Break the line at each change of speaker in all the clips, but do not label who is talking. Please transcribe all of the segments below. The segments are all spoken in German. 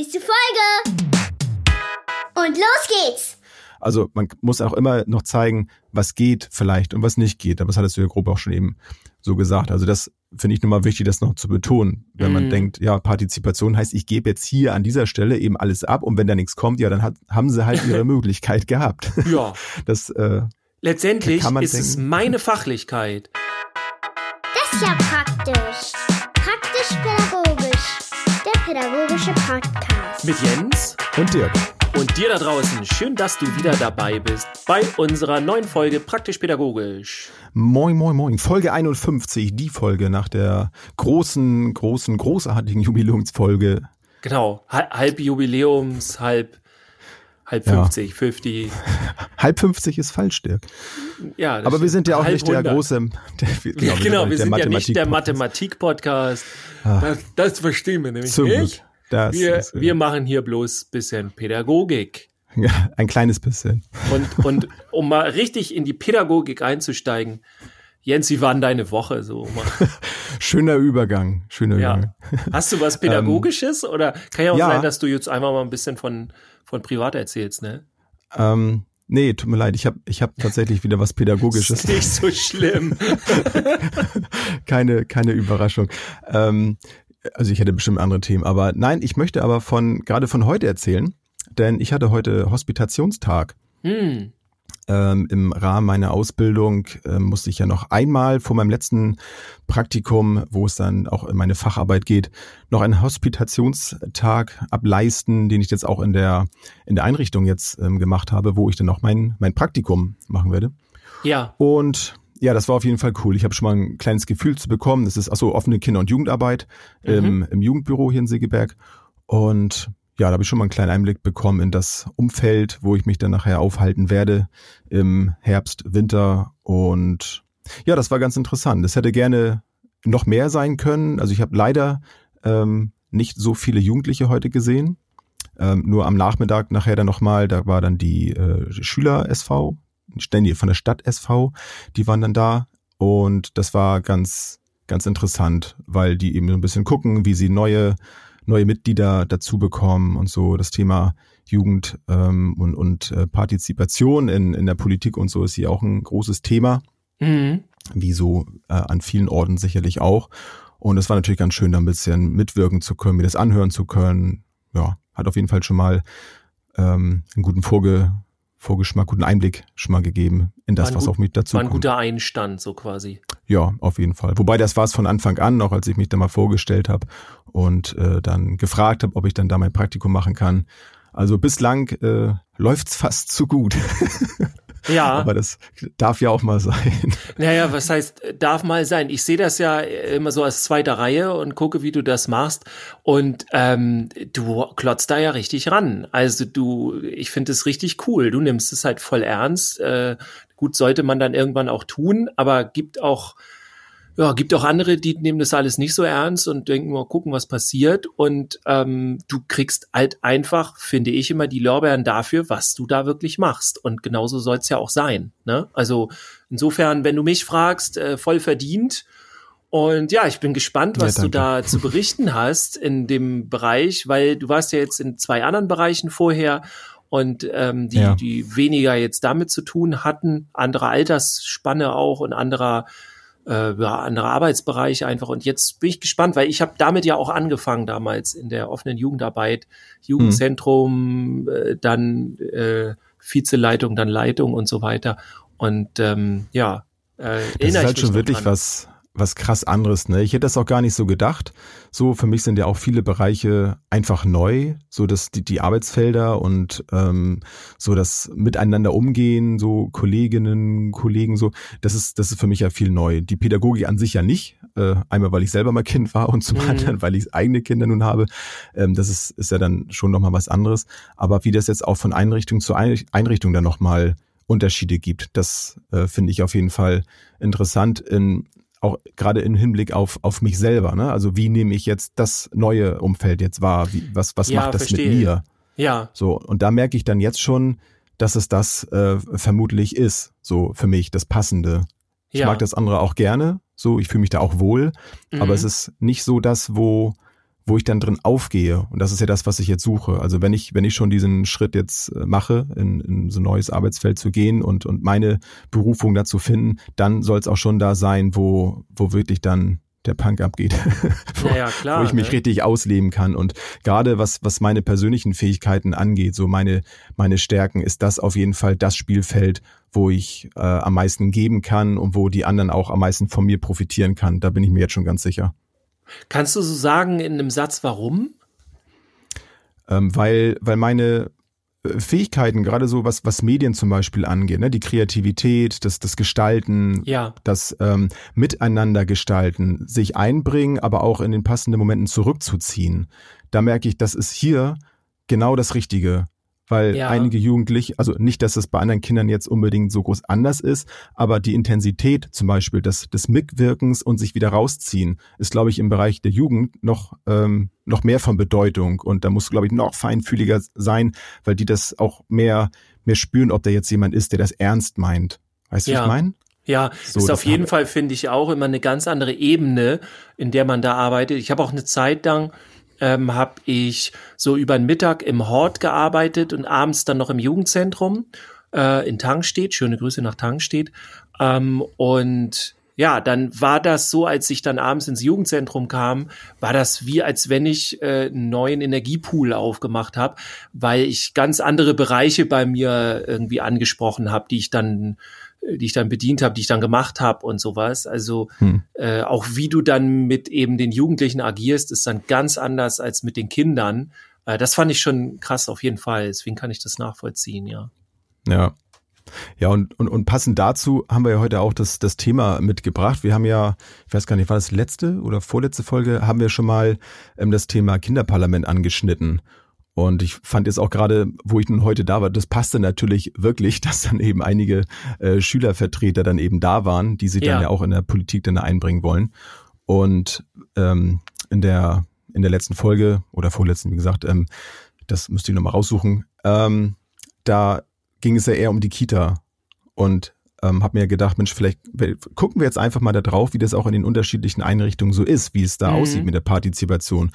nächste Folge. Und los geht's.
Also man muss auch immer noch zeigen, was geht vielleicht und was nicht geht. Aber das hattest du ja grob auch schon eben so gesagt. Also das finde ich nochmal wichtig, das noch zu betonen. Wenn man
Mhm.
denkt, ja, Partizipation heißt, ich gebe jetzt hier an dieser Stelle eben alles ab und wenn da nichts kommt, ja, dann hat, haben sie halt ihre Möglichkeit gehabt.
Ja.
Das, äh,
Letztendlich
Kann man
ist es
denken.
meine Fachlichkeit.
Das ist ja praktisch. Pädagogische Podcast.
Mit Jens
und Dirk.
und dir da draußen. Schön, dass du wieder dabei bist bei unserer neuen Folge Praktisch Pädagogisch.
Moin, moin, moin. Folge 51, die Folge nach der großen, großen, großartigen Jubiläumsfolge.
Genau. Ha- Halb Jubiläums, halb, halb
Ja.
50, 50.
Halb 50 ist falsch, Dirk.
Ja,
Aber wir sind ja auch
halb
nicht der
100.
große, der,
Ja, genau, wir sind ja nicht der
Mathematik-
Mathematik-Podcast. Das, das verstehen wir nämlich
Zum
nicht.
Das
Wir,
ist, äh,
wir machen hier bloß bisschen Pädagogik.
ja, ein kleines bisschen.
Und, und um mal richtig in die Pädagogik einzusteigen, Jens, wie war denn deine Woche so?
Schöner Übergang. Schöner
Ja.
Übergang.
Hast du was Pädagogisches oder kann ja auch
Ähm, ja.
sein, dass du jetzt einfach mal ein bisschen von, von privat erzählst, ne?
Ähm, nee, tut mir leid, ich habe ich hab tatsächlich wieder was Pädagogisches.
Ist nicht so schlimm.
keine, keine Überraschung. Ähm, also ich hätte bestimmt andere Themen, aber nein, ich möchte aber von gerade von heute erzählen, denn ich hatte heute Hospitationstag.
Hm.
Ähm, Im Rahmen meiner Ausbildung ähm, musste ich ja noch einmal vor meinem letzten Praktikum, wo es dann auch in meine Facharbeit geht, noch einen Hospitationstag ableisten, den ich jetzt auch in der in der Einrichtung jetzt ähm, gemacht habe, wo ich dann noch mein mein Praktikum machen werde.
Ja.
Und ja, das war auf jeden Fall cool. Ich habe schon mal ein kleines Gefühl zu bekommen. Das ist achso offene Kinder- und Jugendarbeit im, im Jugendbüro hier in Segeberg. Und ja, da habe ich schon mal einen kleinen Einblick bekommen in das Umfeld, wo ich mich dann nachher aufhalten werde im Herbst, Winter. Und ja, das war ganz interessant. Das hätte gerne noch mehr sein können. Also ich habe leider ähm, nicht so viele Jugendliche heute gesehen. Ähm, nur am Nachmittag nachher dann nochmal, da war dann die äh, Schüler-SV, Ständige von der Stadt SV, die waren dann da und das war ganz, ganz interessant, weil die eben so ein bisschen gucken, wie sie neue, neue Mitglieder dazu bekommen und so das Thema Jugend ähm, und, und äh, Partizipation in, in der Politik und so ist hier auch ein großes Thema,
Mhm.
wie so äh, an vielen Orten sicherlich auch. Und es war natürlich ganz schön, da ein bisschen mitwirken zu können, mir das anhören zu können. Ja, hat auf jeden Fall schon mal ähm, einen guten Vorge Vorgeschmack, guten Einblick schon mal gegeben in das, was
gut-
auf mich dazu
War ein guter Einstand, so quasi.
Ja, auf jeden Fall. Wobei das war es von Anfang an, noch als ich mich da mal vorgestellt habe und äh, dann gefragt habe, ob ich dann da mein Praktikum machen kann. Also bislang äh, läuft's fast zu gut.
Ja.
Aber das darf ja auch mal sein.
Naja, was heißt, darf mal sein. Ich sehe das ja immer so als zweite Reihe und gucke, wie du das machst. Und ähm, du klotzt da ja richtig ran. Also du, ich finde es richtig cool. Du nimmst es halt voll ernst. Äh, gut, sollte man dann irgendwann auch tun, aber gibt auch, ja, gibt auch andere, die nehmen das alles nicht so ernst und denken mal gucken, was passiert. Und ähm, du kriegst halt einfach, finde ich, immer die Lorbeeren dafür, was du da wirklich machst. Und genauso soll es ja auch sein. Ne? Also insofern, wenn du mich fragst, äh, voll verdient. Und ja, ich bin gespannt,
Ja,
was du
danke.
da zu berichten hast in dem Bereich, weil du warst ja jetzt in zwei anderen Bereichen vorher und ähm, die,
Ja.
die weniger jetzt damit zu tun hatten, andere Altersspanne auch und anderer äh, andere Arbeitsbereiche einfach. Und jetzt bin ich gespannt, weil ich habe damit ja auch angefangen damals in der offenen Jugendarbeit, Jugendzentrum, äh, dann äh, Vizeleitung, dann Leitung und so weiter. Und ähm, ja, äh,
Das ist halt schon wirklich
dran.
was, was krass anderes. Ne? Ich hätte das auch gar nicht so gedacht. So, für mich sind ja auch viele Bereiche einfach neu, so dass die, die Arbeitsfelder und ähm, so das Miteinander umgehen, so Kolleginnen, Kollegen, so, das ist, das ist für mich ja viel neu. Die Pädagogik an sich ja nicht. Äh, einmal, weil ich selber mal Kind war und zum
Mhm.
anderen, weil ich eigene Kinder nun habe. Ähm, das ist, ist ja dann schon nochmal was anderes. Aber wie das jetzt auch von Einrichtung zu Einricht- Einrichtung dann nochmal Unterschiede gibt, das äh, finde ich auf jeden Fall interessant in auch gerade im Hinblick auf, auf mich selber, ne? Also wie nehme ich jetzt das neue Umfeld jetzt wahr? Wie, was, was
Ja,
macht das
verstehe.
mit mir?
Ja,
So, und da merke ich dann jetzt schon, dass es das äh, vermutlich ist, so für mich, das Passende. Ich
ja.
mag das andere auch gerne, so, ich fühle mich da auch wohl,
Mhm.
aber es ist nicht so das, wo, wo ich dann drin aufgehe. Und das ist ja das, was ich jetzt suche. Also wenn ich, wenn ich schon diesen Schritt jetzt äh, mache, in, in so ein neues Arbeitsfeld zu gehen und, und meine Berufung dazu finden, dann soll es auch schon da sein, wo, wo wirklich dann der Punk abgeht,
wo, ja, ja, klar,
wo ich mich
ne?
richtig ausleben kann. Und gerade was, was meine persönlichen Fähigkeiten angeht, so meine, meine Stärken, ist das auf jeden Fall das Spielfeld, wo ich äh, am meisten geben kann und wo die anderen auch am meisten von mir profitieren kann. Da bin ich mir jetzt schon ganz sicher.
Kannst du so sagen in einem Satz, warum?
Ähm, weil, weil meine äh, Fähigkeiten, gerade so was, was Medien zum Beispiel angeht, ne, die Kreativität, das, das Gestalten,
ja.
das ähm, Miteinander gestalten, sich einbringen, aber auch in den passenden Momenten zurückzuziehen. Da merke ich, das ist hier genau das Richtige weil ja. einige Jugendliche, also nicht, dass es bei anderen Kindern jetzt unbedingt so groß anders ist, aber die Intensität zum Beispiel des, des Mitwirkens und sich wieder rausziehen, ist, glaube ich, im Bereich der Jugend noch, ähm, noch mehr von Bedeutung. Und da muss, glaube ich, noch feinfühliger sein, weil die das auch mehr, mehr spüren, ob da jetzt jemand ist, der das ernst meint. Weißt du,
ja.
was ich meine?
Ja, so, ist auf jeden Fall, finde ich, auch immer eine ganz andere Ebene, in der man da arbeitet. Ich habe auch eine Zeit lang ähm, habe ich so über den Mittag im Hort gearbeitet und abends dann noch im Jugendzentrum äh, in Tangstedt. Schöne Grüße nach Tangstedt. Ähm, und ja, dann war das so, als ich dann abends ins Jugendzentrum kam, war das wie, als wenn ich äh, einen neuen Energiepool aufgemacht habe, weil ich ganz andere Bereiche bei mir irgendwie angesprochen habe, die ich dann die ich dann bedient habe, die ich dann gemacht habe und sowas. Also hm. äh, auch wie du dann mit eben den Jugendlichen agierst, ist dann ganz anders als mit den Kindern. Äh, das fand ich schon krass auf jeden Fall. Deswegen kann ich das nachvollziehen, ja.
Ja. Ja, und, und, und passend dazu haben wir ja heute auch das, das Thema mitgebracht. Wir haben ja, ich weiß gar nicht, war das letzte oder vorletzte Folge, haben wir schon mal ähm, das Thema Kinderparlament angeschnitten. Und ich fand jetzt auch gerade, wo ich nun heute da war, das passte natürlich wirklich, dass dann eben einige äh, Schülervertreter dann eben da waren, die sich ja. dann ja auch in der Politik dann einbringen wollen. Und ähm, in der in der letzten Folge oder vorletzten, wie gesagt, ähm, das müsste ich nochmal raussuchen, ähm, da ging es ja eher um die Kita und ähm, habe mir gedacht, Mensch, vielleicht gucken wir jetzt einfach mal da drauf, wie das auch in den unterschiedlichen Einrichtungen so ist, wie es da mhm. aussieht mit der Partizipation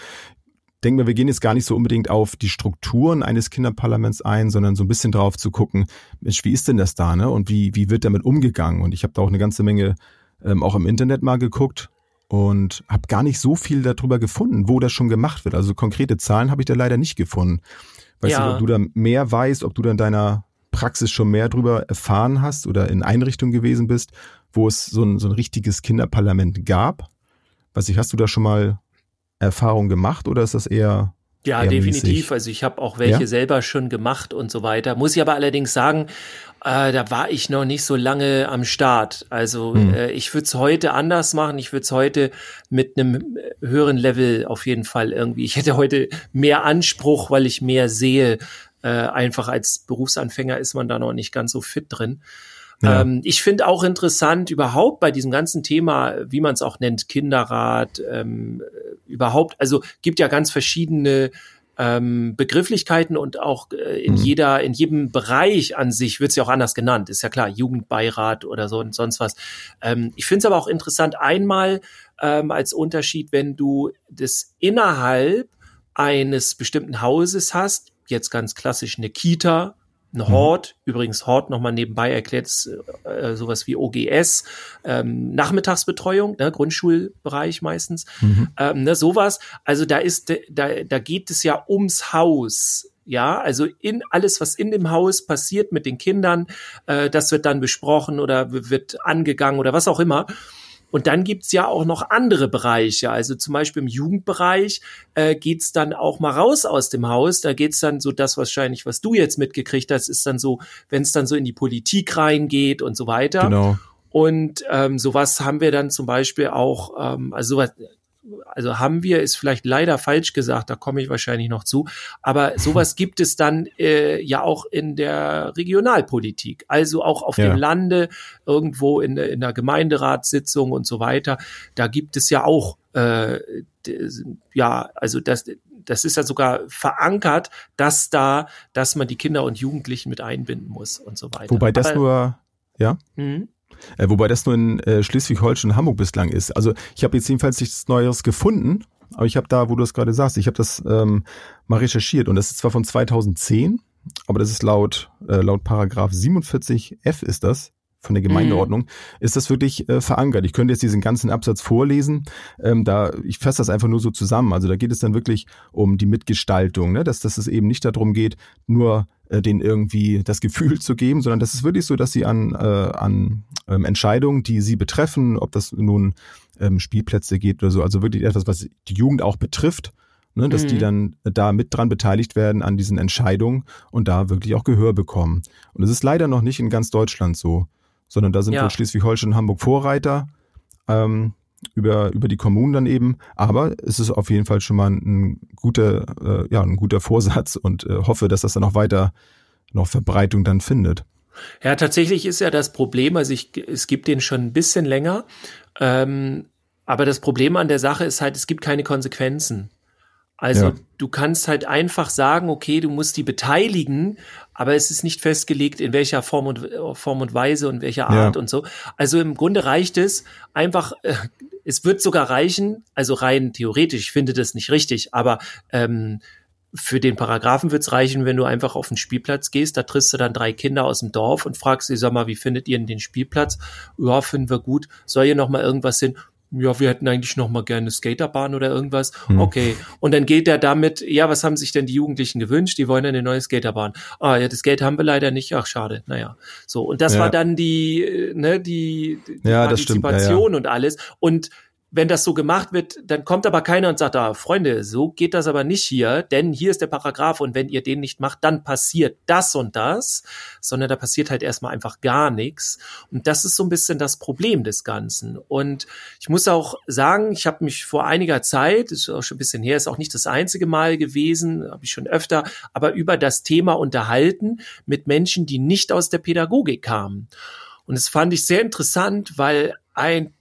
denke mir, wir gehen jetzt gar nicht so unbedingt auf die Strukturen eines Kinderparlaments ein, sondern so ein bisschen drauf zu gucken, Mensch, wie ist denn das da, ne? Und wie, wie wird damit umgegangen? Und ich habe da auch eine ganze Menge ähm, auch im Internet mal geguckt und habe gar nicht so viel darüber gefunden, wo das schon gemacht wird. Also konkrete Zahlen habe ich da leider nicht gefunden. Weißt ja. du, ob du da mehr weißt, ob du da in deiner Praxis schon mehr darüber erfahren hast oder in Einrichtungen gewesen bist, wo es so ein, so ein richtiges Kinderparlament gab? Was ich, hast du da schon mal Erfahrung gemacht oder ist das eher
ja, definitiv.
Mäßig?
Also ich habe auch welche
Ja?
selber schon gemacht und so weiter. Muss ich aber allerdings sagen, äh, da war ich noch nicht so lange am Start. Also
Hm.
äh, ich würde es heute anders machen. Ich würde es heute mit einem höheren Level auf jeden Fall irgendwie. Ich hätte heute mehr Anspruch, weil ich mehr sehe. Äh, einfach als Berufsanfänger ist man da noch nicht ganz so fit drin.
Ja.
Ähm, ich finde auch interessant überhaupt bei diesem ganzen Thema, wie man es auch nennt, Kinderrat, ähm, äh, überhaupt, also gibt ja ganz verschiedene ähm, Begrifflichkeiten und auch äh, in
Mhm.
jeder, in jedem Bereich an sich wird es ja auch anders genannt. Ist ja klar, Jugendbeirat oder so und sonst was. Ähm, ich finde es aber auch interessant, einmal ähm, als Unterschied, wenn du das innerhalb eines bestimmten Hauses hast, jetzt ganz klassisch eine Kita, ein Hort, übrigens Hort nochmal nebenbei erklärt, ist, äh, sowas wie OGS, ähm, Nachmittagsbetreuung, ne, Grundschulbereich meistens,
Mhm.
ähm, ne, sowas. Also da ist, da, da geht es ja ums Haus. Ja, also in alles, was in dem Haus passiert mit den Kindern, äh, das wird dann besprochen oder wird angegangen oder was auch immer. Und dann gibt's ja auch noch andere Bereiche. Also zum Beispiel im Jugendbereich äh, geht's dann auch mal raus aus dem Haus. Da geht's dann so das wahrscheinlich, was du jetzt mitgekriegt hast, ist dann so, wenn es dann so in die Politik reingeht und so weiter.
Genau.
Und ähm, sowas haben wir dann zum Beispiel auch, ähm, also sowas, also haben wir, ist vielleicht leider falsch gesagt, da komme ich wahrscheinlich noch zu, aber sowas gibt es dann äh, ja auch in der Regionalpolitik, also auch auf
Ja.
dem Lande, irgendwo in, der- in der Gemeinderatssitzung und so weiter, da gibt es ja auch, äh, ja, also das, das ist ja sogar verankert, dass da, dass man die Kinder und Jugendlichen mit einbinden muss und so weiter.
Wobei das
Aber-
nur, ja,
Mhm.
Äh, wobei das nur in äh, Schleswig-Holstein und Hamburg bislang ist. Also ich habe jetzt jedenfalls nichts Neues gefunden aber ich habe da, wo du es gerade sagst, ich habe das ähm, mal recherchiert und das ist zwar von 2010, aber das ist laut äh, laut Paragraph 47f ist das von der Gemeindeordnung, mhm. ist das wirklich äh, verankert. Ich könnte jetzt diesen ganzen Absatz vorlesen. Ähm, da ich fasse das einfach nur so zusammen. Also da geht es dann wirklich um die Mitgestaltung, ne? dass, dass es eben nicht darum geht, nur äh, denen irgendwie das Gefühl zu geben, sondern das ist wirklich so, dass sie an, äh, an ähm, Entscheidungen, die sie betreffen, ob das nun ähm, Spielplätze geht oder so, also wirklich etwas, was die Jugend auch betrifft, ne, dass mhm. die dann da mit dran beteiligt werden an diesen Entscheidungen und da wirklich auch Gehör bekommen. Und es ist leider noch nicht in ganz Deutschland so sondern da sind ja. wohl Schleswig-Holstein und Hamburg Vorreiter ähm, über, über die Kommunen dann eben. Aber es ist auf jeden Fall schon mal ein guter, äh, ja, ein guter Vorsatz und äh, hoffe, dass das dann noch weiter noch Verbreitung dann findet.
Ja, tatsächlich ist ja das Problem, also ich, es gibt den schon ein bisschen länger, ähm, aber das Problem an der Sache ist halt, es gibt keine Konsequenzen. Also ja. du kannst halt einfach sagen, okay, du musst die beteiligen, aber es ist nicht festgelegt, in welcher Form und Form und Weise und welcher Art ja. und so. Also im Grunde reicht es einfach, äh, es wird sogar reichen, also rein theoretisch, ich finde das nicht richtig, aber ähm, für den Paragraphen wird es reichen, wenn du einfach auf den Spielplatz gehst, da triffst du dann drei Kinder aus dem Dorf und fragst sie, sag mal, wie findet ihr denn den Spielplatz? Ja, finden wir gut. Soll hier noch mal irgendwas hin? Ja, wir hätten eigentlich noch mal gerne Skaterbahn oder irgendwas. Hm. Okay. Und dann geht er damit, ja, was haben sich denn die Jugendlichen gewünscht? Die wollen eine neue Skaterbahn. Ah, ja, das Geld haben wir leider nicht. Ach, schade. Naja. So. Und das ja. war dann die, äh, ne, die, die
ja,
Partizipation
ja.
und alles. Und wenn das so gemacht wird, dann kommt aber keiner und sagt, ah, Freunde, so geht das aber nicht hier, denn hier ist der Paragraph und wenn ihr den nicht macht, dann passiert das und das, sondern da passiert halt erstmal einfach gar nichts. Und das ist so ein bisschen das Problem des Ganzen. Und ich muss auch sagen, ich habe mich vor einiger Zeit, ist auch schon ein bisschen her, ist auch nicht das einzige Mal gewesen, habe ich schon öfter, aber über das Thema unterhalten mit Menschen, die nicht aus der Pädagogik kamen. Und das fand ich sehr interessant, weil ein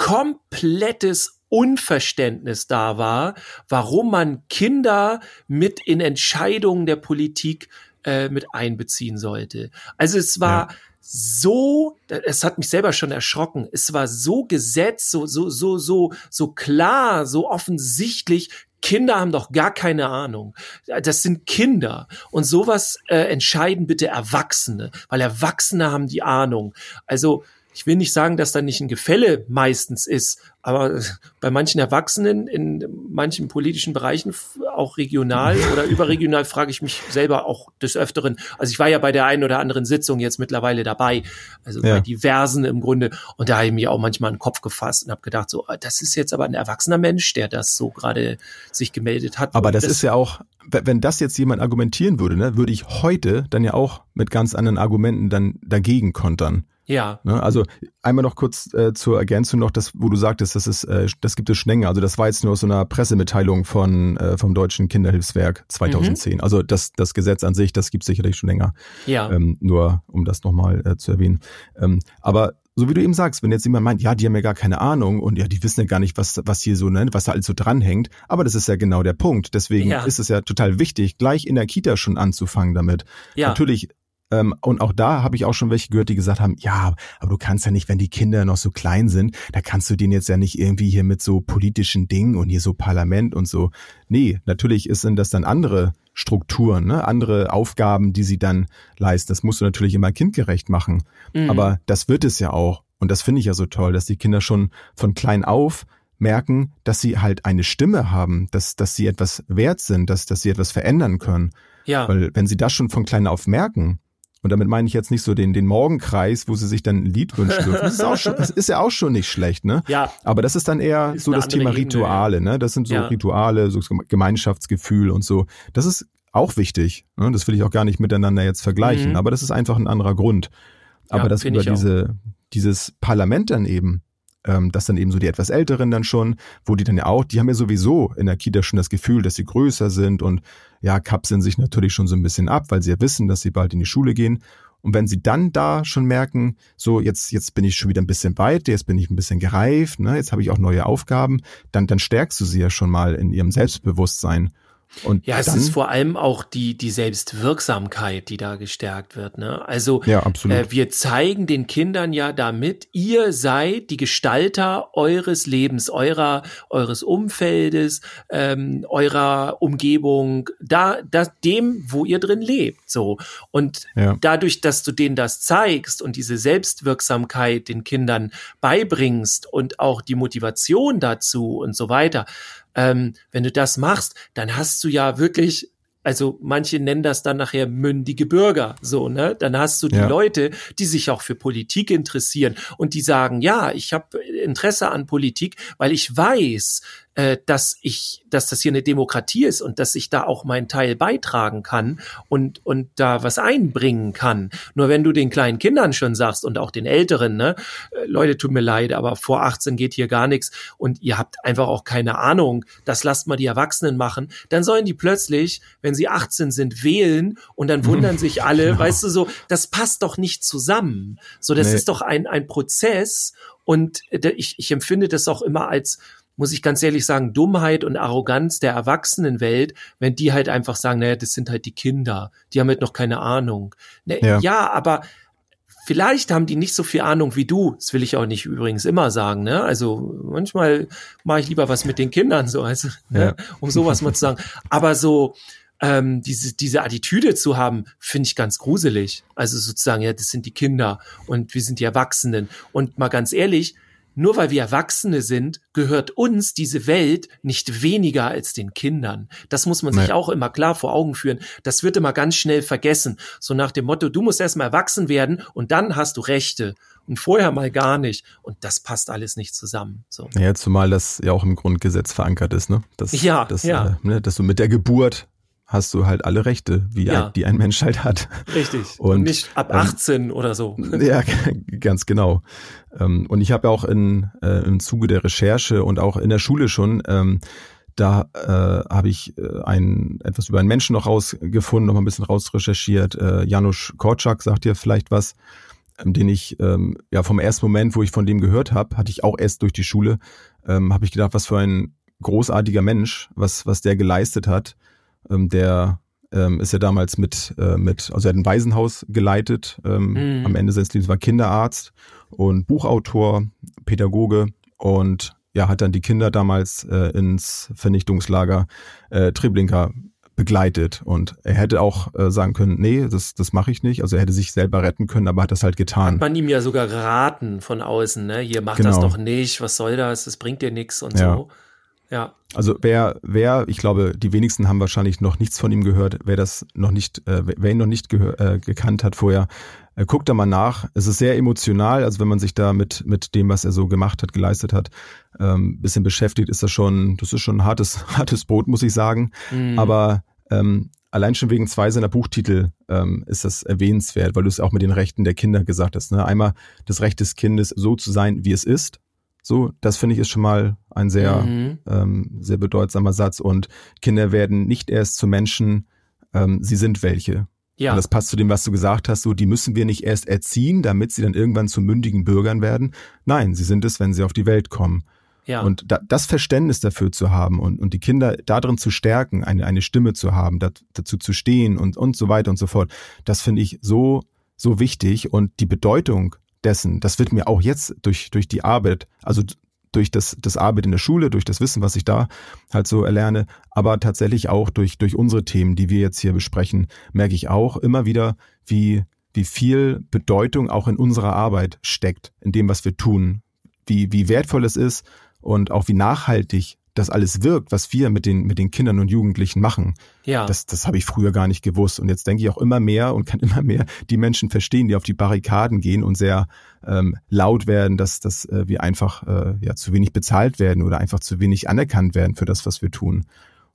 komplettes Unverständnis da war, warum man Kinder mit in Entscheidungen der Politik äh, mit einbeziehen sollte. Also es war ja. so, es hat mich selber schon erschrocken. Es war so gesetzt, so so so so so klar, so offensichtlich. Kinder haben doch gar keine Ahnung. Das sind Kinder. Und sowas äh, entscheiden bitte Erwachsene, weil Erwachsene haben die Ahnung. Also ich will nicht sagen, dass da nicht ein Gefälle meistens ist, aber bei manchen Erwachsenen in manchen politischen Bereichen, auch regional oder überregional, frage ich mich selber auch des Öfteren. Also ich war ja bei der einen oder anderen Sitzung jetzt mittlerweile dabei, also ja. bei diversen im Grunde. Und da habe ich mir auch manchmal einen Kopf gefasst und habe gedacht, so, ah, das ist jetzt aber ein erwachsener Mensch, der das so gerade sich gemeldet hat.
Aber das, das, ist ja auch, wenn das jetzt jemand argumentieren würde, ne, würde ich heute dann ja auch mit ganz anderen Argumenten dann dagegen kontern.
Ja.
Ne, also einmal noch kurz äh, zur Ergänzung noch, das, wo du sagtest, das ist, äh, das gibt es schon länger. Also das war jetzt nur aus so einer Pressemitteilung von äh, vom Deutschen Kinderhilfswerk 2010. Mhm. Also das, das Gesetz an sich, das gibt es sicherlich schon länger.
Ja.
Ähm, nur um das nochmal äh, zu erwähnen. Ähm, aber so wie du eben sagst, wenn jetzt jemand meint, ja, die haben ja gar keine Ahnung und ja, die wissen ja gar nicht, was, was hier so, ne, was da alles so dranhängt. Aber das ist ja genau der Punkt. Deswegen ja. ist es ja total wichtig, gleich in der Kita schon anzufangen damit. Ja. Natürlich ähm, und auch da habe ich auch schon welche gehört, die gesagt haben, ja, aber du kannst ja nicht, wenn die Kinder noch so klein sind, da kannst du denen jetzt ja nicht irgendwie hier mit so politischen Dingen und hier so Parlament und so. Nee, natürlich sind das dann andere Strukturen, ne? andere Aufgaben, die sie dann leisten. Das musst du natürlich immer kindgerecht machen. Mhm. Aber das wird es ja auch. Und das finde ich ja so toll, dass die Kinder schon von klein auf merken, dass sie halt eine Stimme haben, dass, dass sie etwas wert sind, dass, dass sie etwas verändern können.
Ja.
Weil wenn sie das schon von klein auf merken, und damit meine ich jetzt nicht so den, den Morgenkreis, wo sie sich dann ein Lied wünschen dürfen. Das ist, auch schon, das ist ja auch schon nicht schlecht, ne?
Ja.
Aber das ist dann eher ist so das Thema Rituale, Ebene, ja. ne? Das sind so ja. Rituale, so Gemeinschaftsgefühl und so. Das ist auch wichtig. Ne? Das will ich auch gar nicht miteinander jetzt vergleichen. Mhm. Aber das ist einfach ein anderer Grund. Aber ja, das über diese, dieses Parlament dann eben, ähm, das dann eben so die etwas Älteren dann schon, wo die dann ja auch, die haben ja sowieso in der Kita schon das Gefühl, dass sie größer sind und ja, kapseln sich natürlich schon so ein bisschen ab, weil sie ja wissen, dass sie bald in die Schule gehen. Und wenn sie dann da schon merken, so jetzt, jetzt bin ich schon wieder ein bisschen weit, jetzt bin ich ein bisschen gereift, ne, jetzt habe ich auch neue Aufgaben, dann, dann stärkst du sie ja schon mal in ihrem Selbstbewusstsein. Und
ja, es
dann,
ist vor allem auch die, die Selbstwirksamkeit, die da gestärkt wird. Ne? Also
Ja, absolut.
Äh, wir zeigen den Kindern ja damit, ihr seid die Gestalter eures Lebens, eurer, eures Umfeldes, ähm, eurer Umgebung, da, das, dem, wo ihr drin lebt. So. Und
Ja.
dadurch, dass du denen das zeigst und diese Selbstwirksamkeit den Kindern beibringst und auch die Motivation dazu und so weiter, ähm, wenn du das machst, dann hast du ja wirklich also manche nennen das dann nachher mündige Bürger, so, ne? Dann hast du die
Ja.
Leute, die sich auch für Politik interessieren und die sagen, ja, ich habe Interesse an Politik, weil ich weiß, äh, dass ich, dass das hier eine Demokratie ist und dass ich da auch meinen Teil beitragen kann und und da was einbringen kann. Nur wenn du den kleinen Kindern schon sagst und auch den Älteren, ne, äh, Leute, tut mir leid, aber vor 18 geht hier gar nichts und ihr habt einfach auch keine Ahnung, das lasst mal die Erwachsenen machen, dann sollen die plötzlich, wenn sie 18 sind, wählen und dann wundern sich alle,
Genau.
weißt du so, das passt doch nicht zusammen. So, das
Nee.
ist doch ein, ein Prozess und äh, ich, ich empfinde das auch immer als muss ich ganz ehrlich sagen, Dummheit und Arroganz der Erwachsenenwelt, wenn die halt einfach sagen, naja, das sind halt die Kinder, die haben halt noch keine Ahnung. Ne,
Ja.
ja, aber vielleicht haben die nicht so viel Ahnung wie du. Das will ich auch nicht übrigens immer sagen. Ne? Also manchmal mache ich lieber was mit den Kindern, so also, ne? um sowas mal zu sagen. Aber so ähm, diese diese Attitüde zu haben, finde ich ganz gruselig. Also sozusagen, ja, das sind die Kinder und wir sind die Erwachsenen. Und mal ganz ehrlich, nur weil wir Erwachsene sind, gehört uns diese Welt nicht weniger als den Kindern. Das muss man sich
Nee.
auch immer klar vor Augen führen. Das wird immer ganz schnell vergessen. So nach dem Motto, du musst erstmal erwachsen werden und dann hast du Rechte. Und vorher mal gar nicht. Und das passt alles nicht zusammen. So.
Ja, zumal das ja auch im Grundgesetz verankert ist, ne? Das,
Ja,
das,
ja.
Äh, ne? dass du mit der Geburt hast du halt alle Rechte, wie
Ja.
ein, die ein Mensch halt hat.
Richtig. Und,
Und,
nicht ab
ähm,
18 oder so.
Ja, ganz genau. Ähm, Und ich habe ja auch in, äh, im Zuge der Recherche und auch in der Schule schon, ähm, da äh, habe ich äh, ein, etwas über einen Menschen noch rausgefunden, noch mal ein bisschen rausrecherchiert. Äh, Janusz Korczak sagt dir vielleicht was, ähm, den ich ähm, ja vom ersten Moment, wo ich von dem gehört habe, hatte ich auch erst durch die Schule, ähm, habe ich gedacht, was für ein großartiger Mensch, was was der geleistet hat. Ähm, der ähm, ist ja damals mit, äh, mit, also er hat ein Waisenhaus geleitet, ähm,
Mhm.
am Ende seines Lebens war Kinderarzt und Buchautor, Pädagoge und ja, hat dann die Kinder damals äh, ins Vernichtungslager äh, Treblinka begleitet und er hätte auch äh, sagen können, nee, das, das mache ich nicht. Also er hätte sich selber retten können, aber hat das halt getan.
Man ihm ja sogar geraten von außen, ne? Hier mach
Genau.
das doch nicht, was soll das? Das bringt dir nichts und
Ja.
so. Ja.
Also wer, wer, ich glaube, die wenigsten haben wahrscheinlich noch nichts von ihm gehört. Wer das noch nicht, äh, wer ihn noch nicht äh, gekannt hat vorher, äh, guckt da mal nach. Es ist sehr emotional. Also wenn man sich da mit mit dem, was er so gemacht hat, geleistet hat, ähm, bisschen beschäftigt, ist das schon, das ist schon ein hartes hartes Brot, muss ich sagen.
Mhm.
Aber ähm, allein schon wegen zwei seiner Buchtitel ähm, ist das erwähnenswert, weil du es auch mit den Rechten der Kinder gesagt hast. Ne? Einmal das Recht des Kindes, so zu sein, wie es ist. So, das finde ich ist schon mal ein sehr
Mhm.
ähm, sehr bedeutsamer Satz. Und Kinder werden nicht erst zu Menschen, ähm, sie sind welche.
Ja.
Und das passt zu dem, was du gesagt hast, so, die müssen wir nicht erst erziehen, damit sie dann irgendwann zu mündigen Bürgern werden. Nein, sie sind es, wenn sie auf die Welt kommen.
ja.
Und da, das Verständnis dafür zu haben und, und die Kinder darin zu stärken, eine, eine Stimme zu haben, dat, dazu zu stehen und, und so weiter und so fort, das finde ich so, so wichtig. Und die Bedeutung dessen, das wird mir auch jetzt durch, durch die Arbeit, also durch das, das Arbeit in der Schule, durch das Wissen, was ich da halt so erlerne, aber tatsächlich auch durch, durch unsere Themen, die wir jetzt hier besprechen, merke ich auch immer wieder, wie, wie viel Bedeutung auch in unserer Arbeit steckt, in dem, was wir tun, wie, wie wertvoll es ist und auch wie nachhaltig das alles wirkt, was wir mit den, mit den Kindern und Jugendlichen machen.
ja.
Das, das habe ich früher gar nicht gewusst. Und jetzt denke ich auch immer mehr und kann immer mehr die Menschen verstehen, die auf die Barrikaden gehen und sehr ähm, laut werden, dass, dass äh, wir einfach äh, ja, zu wenig bezahlt werden oder einfach zu wenig anerkannt werden für das, was wir tun.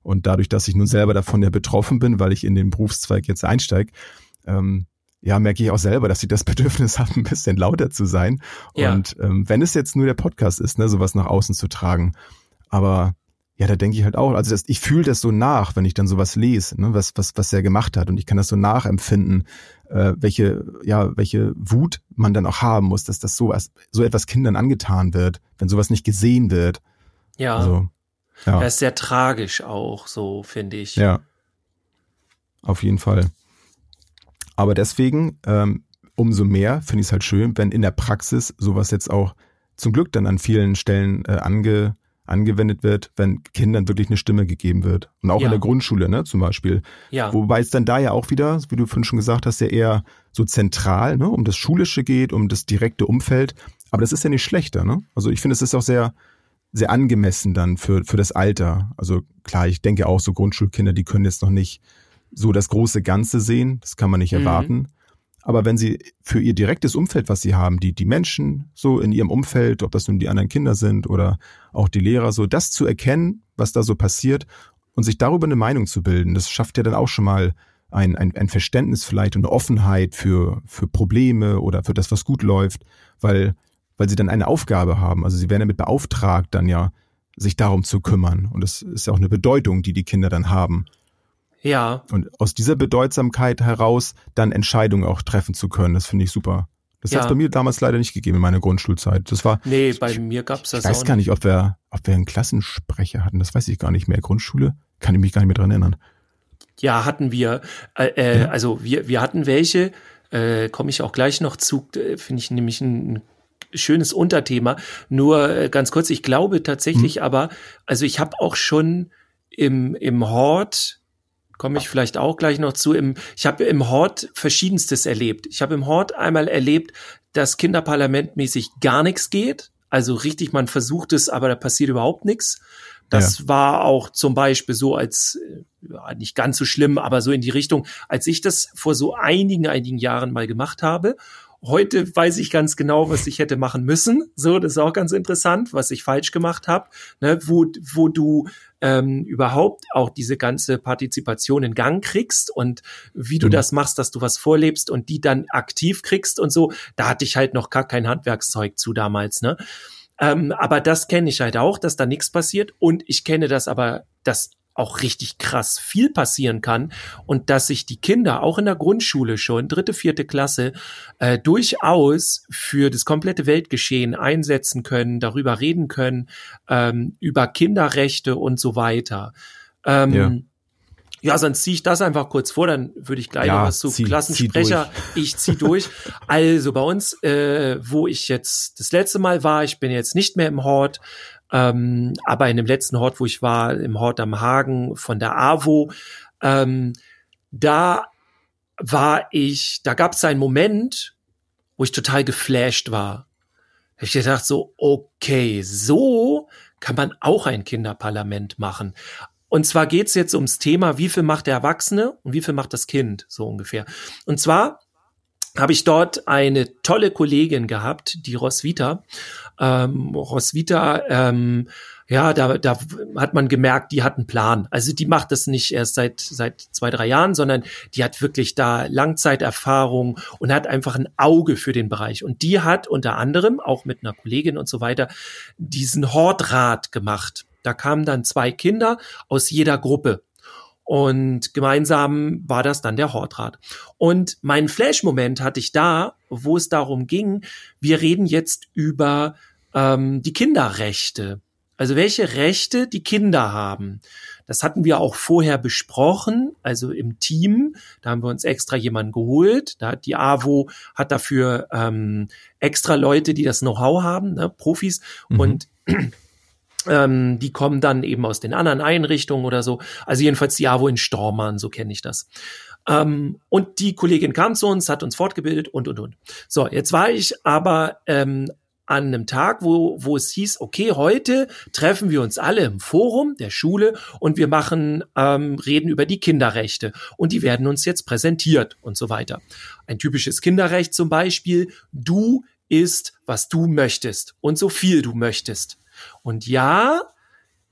Und dadurch, dass ich nun selber davon ja betroffen bin, weil ich in den Berufszweig jetzt einsteige, ähm, ja, merke ich auch selber, dass ich das Bedürfnis habe, ein bisschen lauter zu sein.
Ja.
Und ähm, wenn es jetzt nur der Podcast ist, ne, sowas nach außen zu tragen. Aber ja, da denke ich halt auch, also das, ich fühle das so nach, wenn ich dann sowas lese, ne, was, was, was er gemacht hat. Und ich kann das so nachempfinden, äh, welche, ja, welche Wut man dann auch haben muss, dass das so, so etwas Kindern angetan wird, wenn sowas nicht gesehen wird.
ja.
Also,
Ja. Er ist sehr tragisch auch, so finde ich.
Ja. Auf jeden Fall. Aber deswegen, ähm, umso mehr finde ich es halt schön, wenn in der Praxis sowas jetzt auch zum Glück dann an vielen Stellen äh, ange, angewendet wird, wenn Kindern wirklich eine Stimme gegeben wird. Und auch ja. in der Grundschule, ne, zum Beispiel. Ja. Wobei es dann da ja auch wieder, wie du vorhin schon gesagt hast, ja eher so zentral, ne, um das Schulische geht, um das direkte Umfeld. Aber das ist ja nicht schlechter, ne? Also ich finde, es ist auch sehr, sehr angemessen dann für, für das Alter. Also klar, ich denke auch so Grundschulkinder, die können jetzt noch nicht so das große Ganze sehen. Das kann man nicht mhm. erwarten. Aber wenn sie für ihr direktes Umfeld, was sie haben, die, die Menschen so in ihrem Umfeld, ob das nun die anderen Kinder sind oder auch die Lehrer, so das zu erkennen, was da so passiert und sich darüber eine Meinung zu bilden, das schafft ja dann auch schon mal ein, ein, ein Verständnis vielleicht und eine Offenheit für, für Probleme oder für das, was gut läuft, weil, weil sie dann eine Aufgabe haben. Also sie werden damit beauftragt, dann ja sich darum zu kümmern. Und das ist ja auch eine Bedeutung, die die Kinder dann haben.
Ja.
Und aus dieser Bedeutsamkeit heraus dann Entscheidungen auch treffen zu können, das finde ich super. Das ja. hat es bei mir damals leider nicht gegeben in meiner Grundschulzeit. Das war.
Nee, bei ich, mir gab's das
Ich weiß gar nicht, ob wir, ob wir einen Klassensprecher hatten. Das weiß ich gar nicht mehr. Grundschule kann ich mich gar nicht mehr dran erinnern.
Ja, hatten wir. Äh, äh, ja. Also wir, wir hatten welche. Äh, Komme ich auch gleich noch zu. Äh, finde ich nämlich ein, schönes Unterthema. Nur äh, ganz kurz. Ich glaube tatsächlich, hm. aber also ich habe auch schon im im Hort komme ich vielleicht auch gleich noch zu. Im, ich habe im Hort verschiedenstes erlebt. Ich habe im Hort einmal erlebt, dass kinderparlamentmäßig gar nichts geht. Also richtig, man versucht es, aber da passiert überhaupt nichts. Das ja. war auch zum Beispiel so als, ja, nicht ganz so schlimm, aber so in die Richtung, als ich das vor so einigen, einigen Jahren mal gemacht habe Heute weiß ich ganz genau, was ich hätte machen müssen. So, das ist auch ganz interessant, was ich falsch gemacht habe, ne, wo, wo du ähm, überhaupt auch diese ganze Partizipation in Gang kriegst und wie du mhm. das machst, dass du was vorlebst und die dann aktiv kriegst und so. Da hatte ich halt noch gar kein Handwerkszeug zu damals, ne? Ähm, aber das kenne ich halt auch, dass da nichts passiert. Und ich kenne das aber, dass auch richtig krass viel passieren kann und dass sich die Kinder auch in der Grundschule schon, dritte, vierte Klasse, äh, durchaus für das komplette Weltgeschehen einsetzen können, darüber reden können, ähm, über Kinderrechte und so weiter. Ähm, ja. Ja, sonst ziehe ich das einfach kurz vor, dann würde ich gleich ja, noch was zu zieh, Klassensprecher. Zieh ich ziehe durch. also bei uns, äh, wo ich jetzt das letzte Mal war, ich bin jetzt nicht mehr im Hort, ähm, aber in dem letzten Hort, wo ich war, im Hort am Hagen von der AWO, ähm, da war ich, da gab es einen Moment, wo ich total geflasht war. Ich gedacht so, okay, so kann man auch ein Kinderparlament machen. Und zwar geht's jetzt ums Thema, wie viel macht der Erwachsene und wie viel macht das Kind, so ungefähr. Und zwar habe ich dort eine tolle Kollegin gehabt, die Roswitha. Ähm, Roswitha, ähm, ja, da, da hat man gemerkt, die hat einen Plan. Also die macht das nicht erst seit, seit zwei, drei Jahren, sondern die hat wirklich da Langzeiterfahrung und hat einfach ein Auge für den Bereich. Und die hat unter anderem, auch mit einer Kollegin und so weiter, diesen Hortrat gemacht. Da kamen dann zwei Kinder aus jeder Gruppe. Und gemeinsam war das dann der Hortrat. Und meinen Flash-Moment hatte ich da, wo es darum ging, wir reden jetzt über ähm, die Kinderrechte. Also welche Rechte die Kinder haben. Das hatten wir auch vorher besprochen, also im Team. Da haben wir uns extra jemanden geholt. Da hat die AWO hat dafür ähm, extra Leute, die das Know-how haben, ne, Profis. Mhm. Und ähm, die kommen dann eben aus den anderen Einrichtungen oder so. Also jedenfalls AWO in Stormann, so kenne ich das. Ähm, und die Kollegin kam zu uns, hat uns fortgebildet und, und, und. So, jetzt war ich aber ähm, an einem Tag, wo, wo es hieß, okay, heute treffen wir uns alle im Forum der Schule und wir machen, ähm, reden über die Kinderrechte und die werden uns jetzt präsentiert und so weiter. Ein typisches Kinderrecht zum Beispiel, du isst, was du möchtest und so viel du möchtest. Und ja,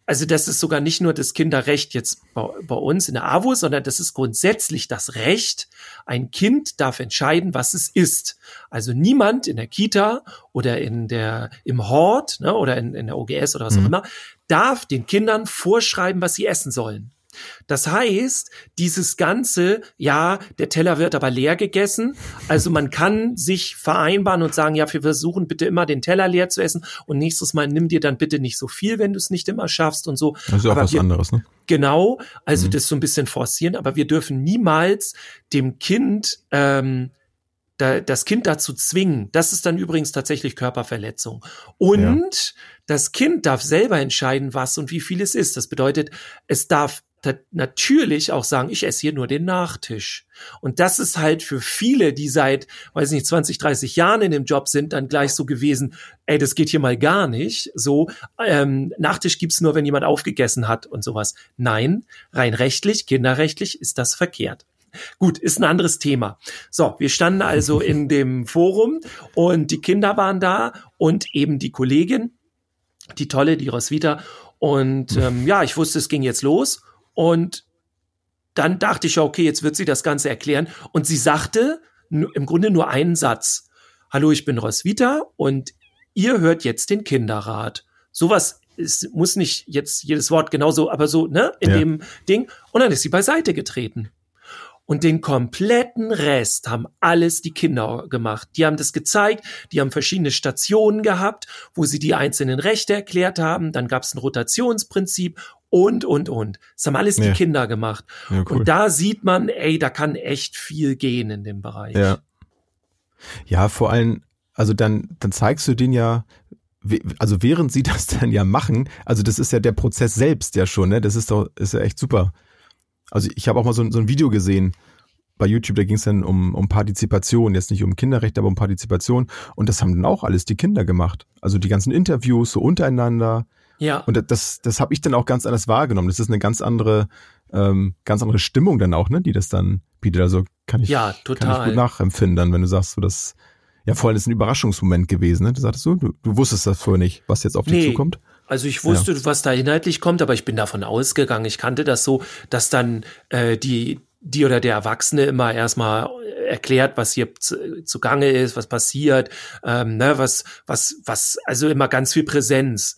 also das ist sogar nicht nur das Kinderrecht jetzt bei, bei, uns in der AWO, sondern das ist grundsätzlich das Recht. Ein Kind darf entscheiden, was es ist. Also niemand in der Kita oder in der, im Hort ne, oder in, in der OGS oder was mhm. auch immer darf den Kindern vorschreiben, was sie essen sollen. Das heißt, dieses ganze, ja, der Teller wird aber leer gegessen. Also man kann sich vereinbaren und sagen, ja, wir versuchen bitte immer den Teller leer zu essen und nächstes Mal nimm dir dann bitte nicht so viel, wenn du es nicht immer schaffst und so.
Das ist auch
aber
was
wir,
anderes, ne?
Genau, also
Mhm.
das so ein bisschen forcieren, aber wir dürfen niemals dem Kind ähm, da, das Kind dazu zwingen. Das ist dann übrigens tatsächlich Körperverletzung. Und das Kind darf selber entscheiden, was und wie viel es ist. Das bedeutet, es darf natürlich auch sagen, ich esse hier nur den Nachtisch. Und das ist halt für viele, die seit, weiß nicht, 20, 30 Jahren in dem Job sind, dann gleich so gewesen, ey, das geht hier mal gar nicht. So, ähm, Nachtisch gibt's nur, wenn jemand aufgegessen hat und sowas. Nein, rein rechtlich, kinderrechtlich ist das verkehrt. Gut, ist ein anderes Thema. So, wir standen also in dem Forum und die Kinder waren da und eben die Kollegin, die tolle, die Roswitha. Und ähm, ja, ich wusste, es ging jetzt los. Und dann dachte ich, ja, okay, jetzt wird sie das Ganze erklären. Und sie sagte im Grunde nur einen Satz. Hallo, ich bin Roswitha und ihr hört jetzt den Kinderrat. Sowas ist, muss nicht jetzt jedes Wort genauso, aber so, ne, in
Ja.
dem Ding. Und dann ist sie beiseite getreten. Und den kompletten Rest haben alles die Kinder gemacht. Die haben das gezeigt, die haben verschiedene Stationen gehabt, wo sie die einzelnen Rechte erklärt haben. Dann gab es ein Rotationsprinzip und, und, und. Das haben alles
Ja.
die Kinder gemacht.
Ja, cool.
Und da sieht man, ey, da kann echt viel gehen in dem Bereich.
Ja. Ja, vor allem, also dann, dann zeigst du denen ja, also während sie das dann ja machen, also das ist ja der Prozess selbst ja schon, ne? Das ist doch, ist ja echt super. Also ich habe auch mal so, ein- so ein Video gesehen bei YouTube, da ging es dann um, um Partizipation, jetzt nicht um Kinderrechte, aber um Partizipation. Und das haben dann auch alles die Kinder gemacht. Also die ganzen Interviews so untereinander.
Ja.
Und das, das habe ich dann auch ganz anders wahrgenommen. Das ist eine ganz andere, ähm, ganz andere Stimmung dann auch, ne, die das dann bietet. Also kann ich,
Ja,
kann ich
total.
gut nachempfinden, dann, wenn du sagst, so das, ja, vor allem ist ein Überraschungsmoment gewesen, ne? Du sagtest so, du, du wusstest das vorher nicht, was jetzt auf dich
Nee.
zukommt.
Also ich wusste, was da inhaltlich kommt, aber ich bin davon ausgegangen. Ich kannte das so, dass dann äh, die die oder der Erwachsene immer erstmal erklärt, was hier zu, zugange ist, was passiert, ähm, ne, was was was also immer ganz viel Präsenz.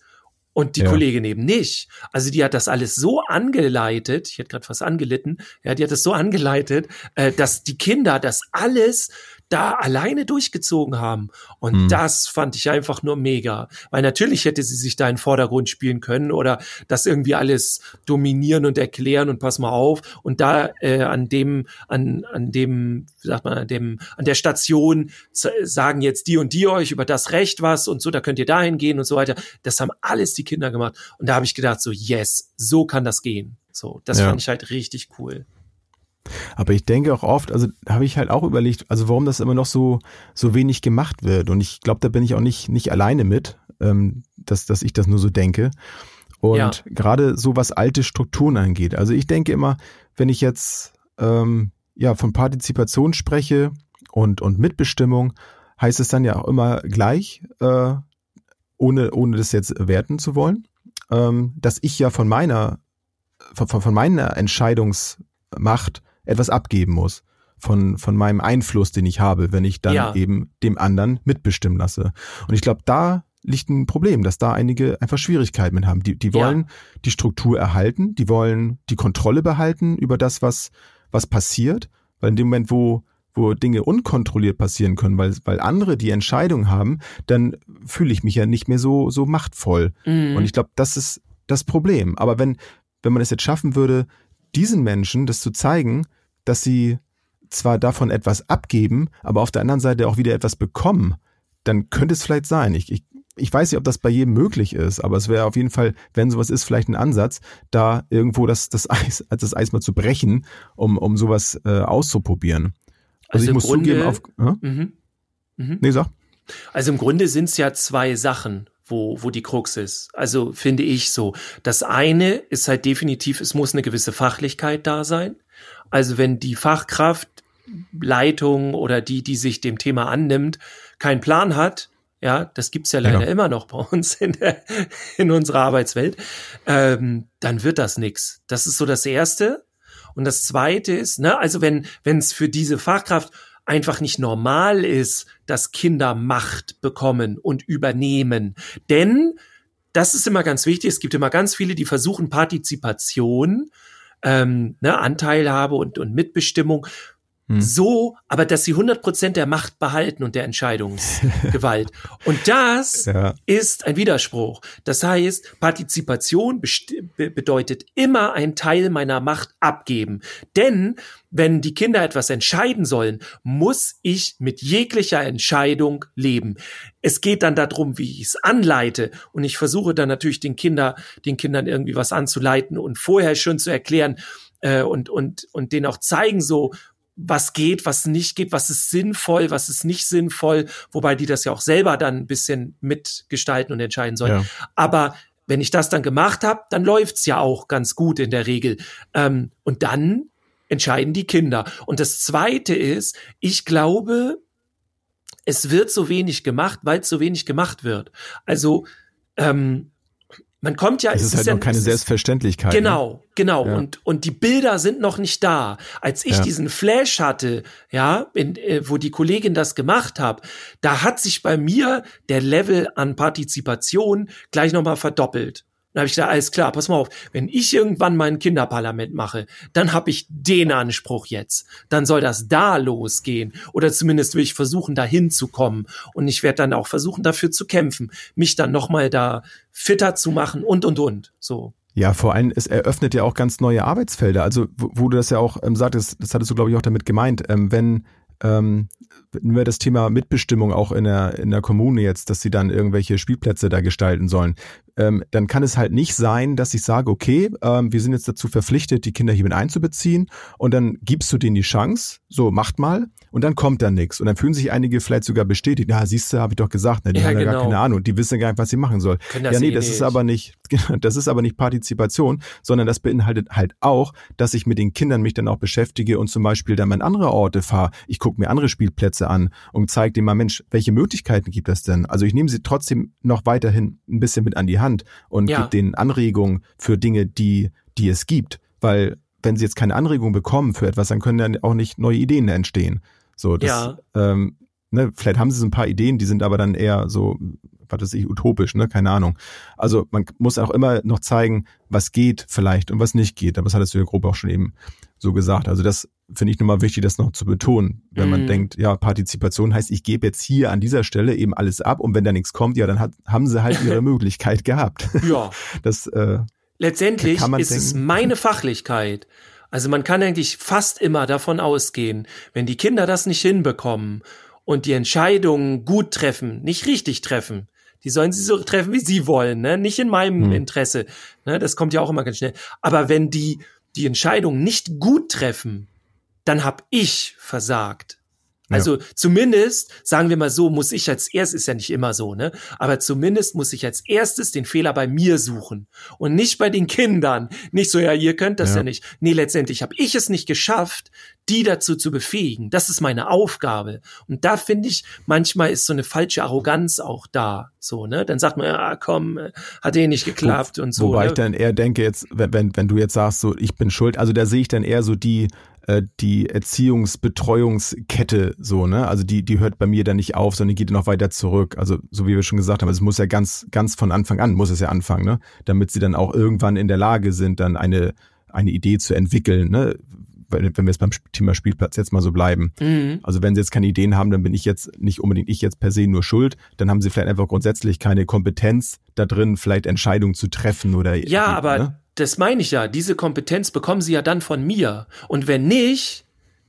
Und die
Ja.
Kollegin eben nicht. Also die hat das alles so angeleitet, ich hätte gerade fast angelitten, ja, die hat das so angeleitet, äh, dass die Kinder das alles da alleine durchgezogen haben. Und
Hm.
das fand ich einfach nur mega. Weil natürlich hätte sie sich da in den Vordergrund spielen können oder das irgendwie alles dominieren und erklären und pass mal auf. Und da äh, an dem, an, an dem, wie sagt man, an dem, an der Station sagen jetzt die und die euch über das Recht was und so, da könnt ihr dahin gehen und so weiter. Das haben alles die Kinder gemacht. Und da habe ich gedacht, so, yes, so kann das gehen. So, das
Ja.
fand ich halt richtig cool.
Aber ich denke auch oft, also habe ich halt auch überlegt, also warum das immer noch so, so wenig gemacht wird. Und ich glaube, da bin ich auch nicht, nicht alleine mit, ähm, dass, dass ich das nur so denke. Und
Ja.
gerade so was alte Strukturen angeht. Also ich denke immer, wenn ich jetzt ähm, ja von Partizipation spreche und, und Mitbestimmung, heißt es dann ja auch immer gleich, äh, ohne, ohne das jetzt werten zu wollen, ähm, dass ich ja von meiner, von, von von meiner Entscheidungsmacht etwas abgeben muss. Von, von meinem Einfluss, den ich habe, wenn ich dann
Ja.
eben dem anderen mitbestimmen lasse. Und ich glaube, da liegt ein Problem, dass da einige einfach Schwierigkeiten mit haben. Die, die
Ja.
wollen die Struktur erhalten, die wollen die Kontrolle behalten über das, was, was passiert. Weil in dem Moment, wo, wo Dinge unkontrolliert passieren können, weil, weil andere die Entscheidung haben, dann fühle ich mich ja nicht mehr so, so machtvoll.
Mhm.
Und ich glaube, das ist das Problem. Aber wenn, wenn man es jetzt schaffen würde, diesen Menschen das zu zeigen, dass sie zwar davon etwas abgeben, aber auf der anderen Seite auch wieder etwas bekommen, dann könnte es vielleicht sein. Ich, ich, ich weiß nicht, ob das bei jedem möglich ist, aber es wäre auf jeden Fall, wenn sowas ist, vielleicht ein Ansatz, da irgendwo das, das Eis, das Eis mal zu brechen, um, um sowas äh, auszuprobieren. Also, ich
im
muss
Grunde-
zugeben, auf. Äh?
Mhm. Mhm.
Nee, sag.
Also im Grunde sind es ja zwei Sachen, wo, wo die Krux ist. Also finde ich so. Das eine ist halt definitiv, es muss eine gewisse Fachlichkeit da sein. Also wenn die Fachkraft, Leitung oder die, die sich dem Thema annimmt, keinen Plan hat, ja, das gibt's ja leider
Ja.
immer noch bei uns in, der, in unserer Arbeitswelt, ähm, dann wird das nix. Das ist so das Erste. Und das Zweite ist, ne, also wenn wenn es für diese Fachkraft einfach nicht normal ist, dass Kinder Macht bekommen und übernehmen. Denn das ist immer ganz wichtig. Es gibt immer ganz viele, die versuchen Partizipation ähm, ne, Anteilhabe und, und Mitbestimmung. Hm. So, aber dass sie 100 Prozent der Macht behalten und der Entscheidungsgewalt. und das ja. ist ein Widerspruch. Das heißt, Partizipation bedeutet immer ein Teil meiner Macht abgeben. Denn wenn die Kinder etwas entscheiden sollen, muss ich mit jeglicher Entscheidung leben. Es geht dann darum, wie ich es anleite. Und ich versuche dann natürlich den Kinder, den Kindern irgendwie was anzuleiten und vorher schon zu erklären, äh, und, und, und denen auch zeigen, so, was geht, was nicht geht, was ist sinnvoll, was ist nicht sinnvoll, wobei die das ja auch selber dann ein bisschen mitgestalten und entscheiden sollen. Ja. Aber wenn ich das dann gemacht habe, dann läuft's ja auch ganz gut in der Regel. Ähm, und dann entscheiden die Kinder. Und das Zweite ist, ich glaube, es wird so wenig gemacht, weil es so wenig gemacht wird. Also ähm, man kommt ja.
Es ist, halt ja, noch keine Selbstverständlichkeit.
Ne? Genau, genau. Ja. Und, und die Bilder sind noch nicht da. Als ich ja. diesen Flash hatte, ja, in, äh, wo die Kollegin das gemacht hat, da hat sich bei mir der Level an Partizipation gleich nochmal verdoppelt. Dann habe ich gesagt, alles klar, pass mal auf, wenn ich irgendwann mein Kinderparlament mache, dann habe ich den Anspruch jetzt. Dann soll das da losgehen. Oder zumindest will ich versuchen, da hinzukommen. Und ich werde dann auch versuchen, dafür zu kämpfen, mich dann nochmal da fitter zu machen und und und. So.
Ja, vor allem, es eröffnet ja auch ganz neue Arbeitsfelder. Also, wo, wo du das ja auch ähm, sagtest, das hattest du, glaube ich, auch damit gemeint, ähm, wenn ähm, wir das Thema Mitbestimmung auch in der, in der Kommune jetzt, dass sie dann irgendwelche Spielplätze da gestalten sollen, ähm, dann kann es halt nicht sein, dass ich sage, okay, ähm, wir sind jetzt dazu verpflichtet, die Kinder hier mit einzubeziehen und dann gibst du denen die Chance, so macht mal und dann kommt da nichts und dann fühlen sich einige vielleicht sogar bestätigt, ja, siehst du, habe ich doch gesagt, ne, die ja, haben ja genau. gar keine Ahnung, die wissen gar nicht, was sie machen sollen. Ja, nee, eh das nicht. ist aber nicht, das ist aber nicht Partizipation, sondern das beinhaltet halt auch, dass ich mit den Kindern mich dann auch beschäftige und zum Beispiel dann mal in andere Orte fahre. Ich gucke mir andere Spielplätze an und zeige denen mal, Mensch, welche Möglichkeiten gibt es denn? Also ich nehme sie trotzdem noch weiterhin ein bisschen mit an die Hand und ja. gebe denen Anregungen für Dinge, die, die es gibt. Weil wenn sie jetzt keine Anregung bekommen für etwas, dann können dann auch nicht neue Ideen entstehen. So, das, ja. ähm, ne, vielleicht haben sie so ein paar Ideen, die sind aber dann eher so, was weiß ich, utopisch, ne, keine Ahnung. Also man muss auch immer noch zeigen, was geht vielleicht und was nicht geht. Aber das hattest du ja grob auch schon eben so gesagt. Also das finde ich nochmal wichtig, das noch zu betonen. Wenn mm. man mhm. denkt, ja, Partizipation heißt, ich gebe jetzt hier an dieser Stelle eben alles ab und wenn da nichts kommt, ja, dann hat, haben sie halt ihre Möglichkeit gehabt.
Ja.
Das, äh,
Letztendlich ist denken. es meine Fachlichkeit. Also man kann eigentlich fast immer davon ausgehen, wenn die Kinder das nicht hinbekommen und die Entscheidungen gut treffen, nicht richtig treffen, die sollen sie so treffen, wie sie wollen, ne? nicht in meinem hm. Interesse. Ne? Das kommt ja auch immer ganz schnell. Aber wenn die die Entscheidung nicht gut treffen, dann hab ich versagt. Also ja. zumindest, sagen wir mal so, muss ich als erstes, ist ja nicht immer so, ne? Aber zumindest muss ich als erstes den Fehler bei mir suchen und nicht bei den Kindern. Nicht so, ja, ihr könnt das ja, ja nicht. Nee, letztendlich habe ich es nicht geschafft, die dazu zu befähigen. Das ist meine Aufgabe. Und da finde ich, manchmal ist so eine falsche Arroganz auch da. So, ne? Dann sagt man, ja, komm, hat eh nicht geklappt Wo, und so.
Wobei
ne?
ich dann eher denke, jetzt, wenn, wenn du jetzt sagst, so, ich bin schuld, also da sehe ich dann eher so die, äh, die Erziehungsbetreuungskette so, ne? Also die, die hört bei mir dann nicht auf, sondern die geht noch weiter zurück. Also so wie wir schon gesagt haben, es muss ja ganz, ganz von Anfang an, muss es ja anfangen, ne? Damit sie dann auch irgendwann in der Lage sind, dann eine, eine Idee zu entwickeln, ne? Wenn wir jetzt beim Thema Spielplatz jetzt mal so bleiben. Mhm. Also wenn sie jetzt keine Ideen haben, dann bin ich jetzt nicht unbedingt ich jetzt per se nur schuld, dann haben sie vielleicht einfach grundsätzlich keine Kompetenz da drin, vielleicht Entscheidungen zu treffen oder.
Ja, aber ne? das meine ich ja. Diese Kompetenz bekommen sie ja dann von mir. Und wenn nicht,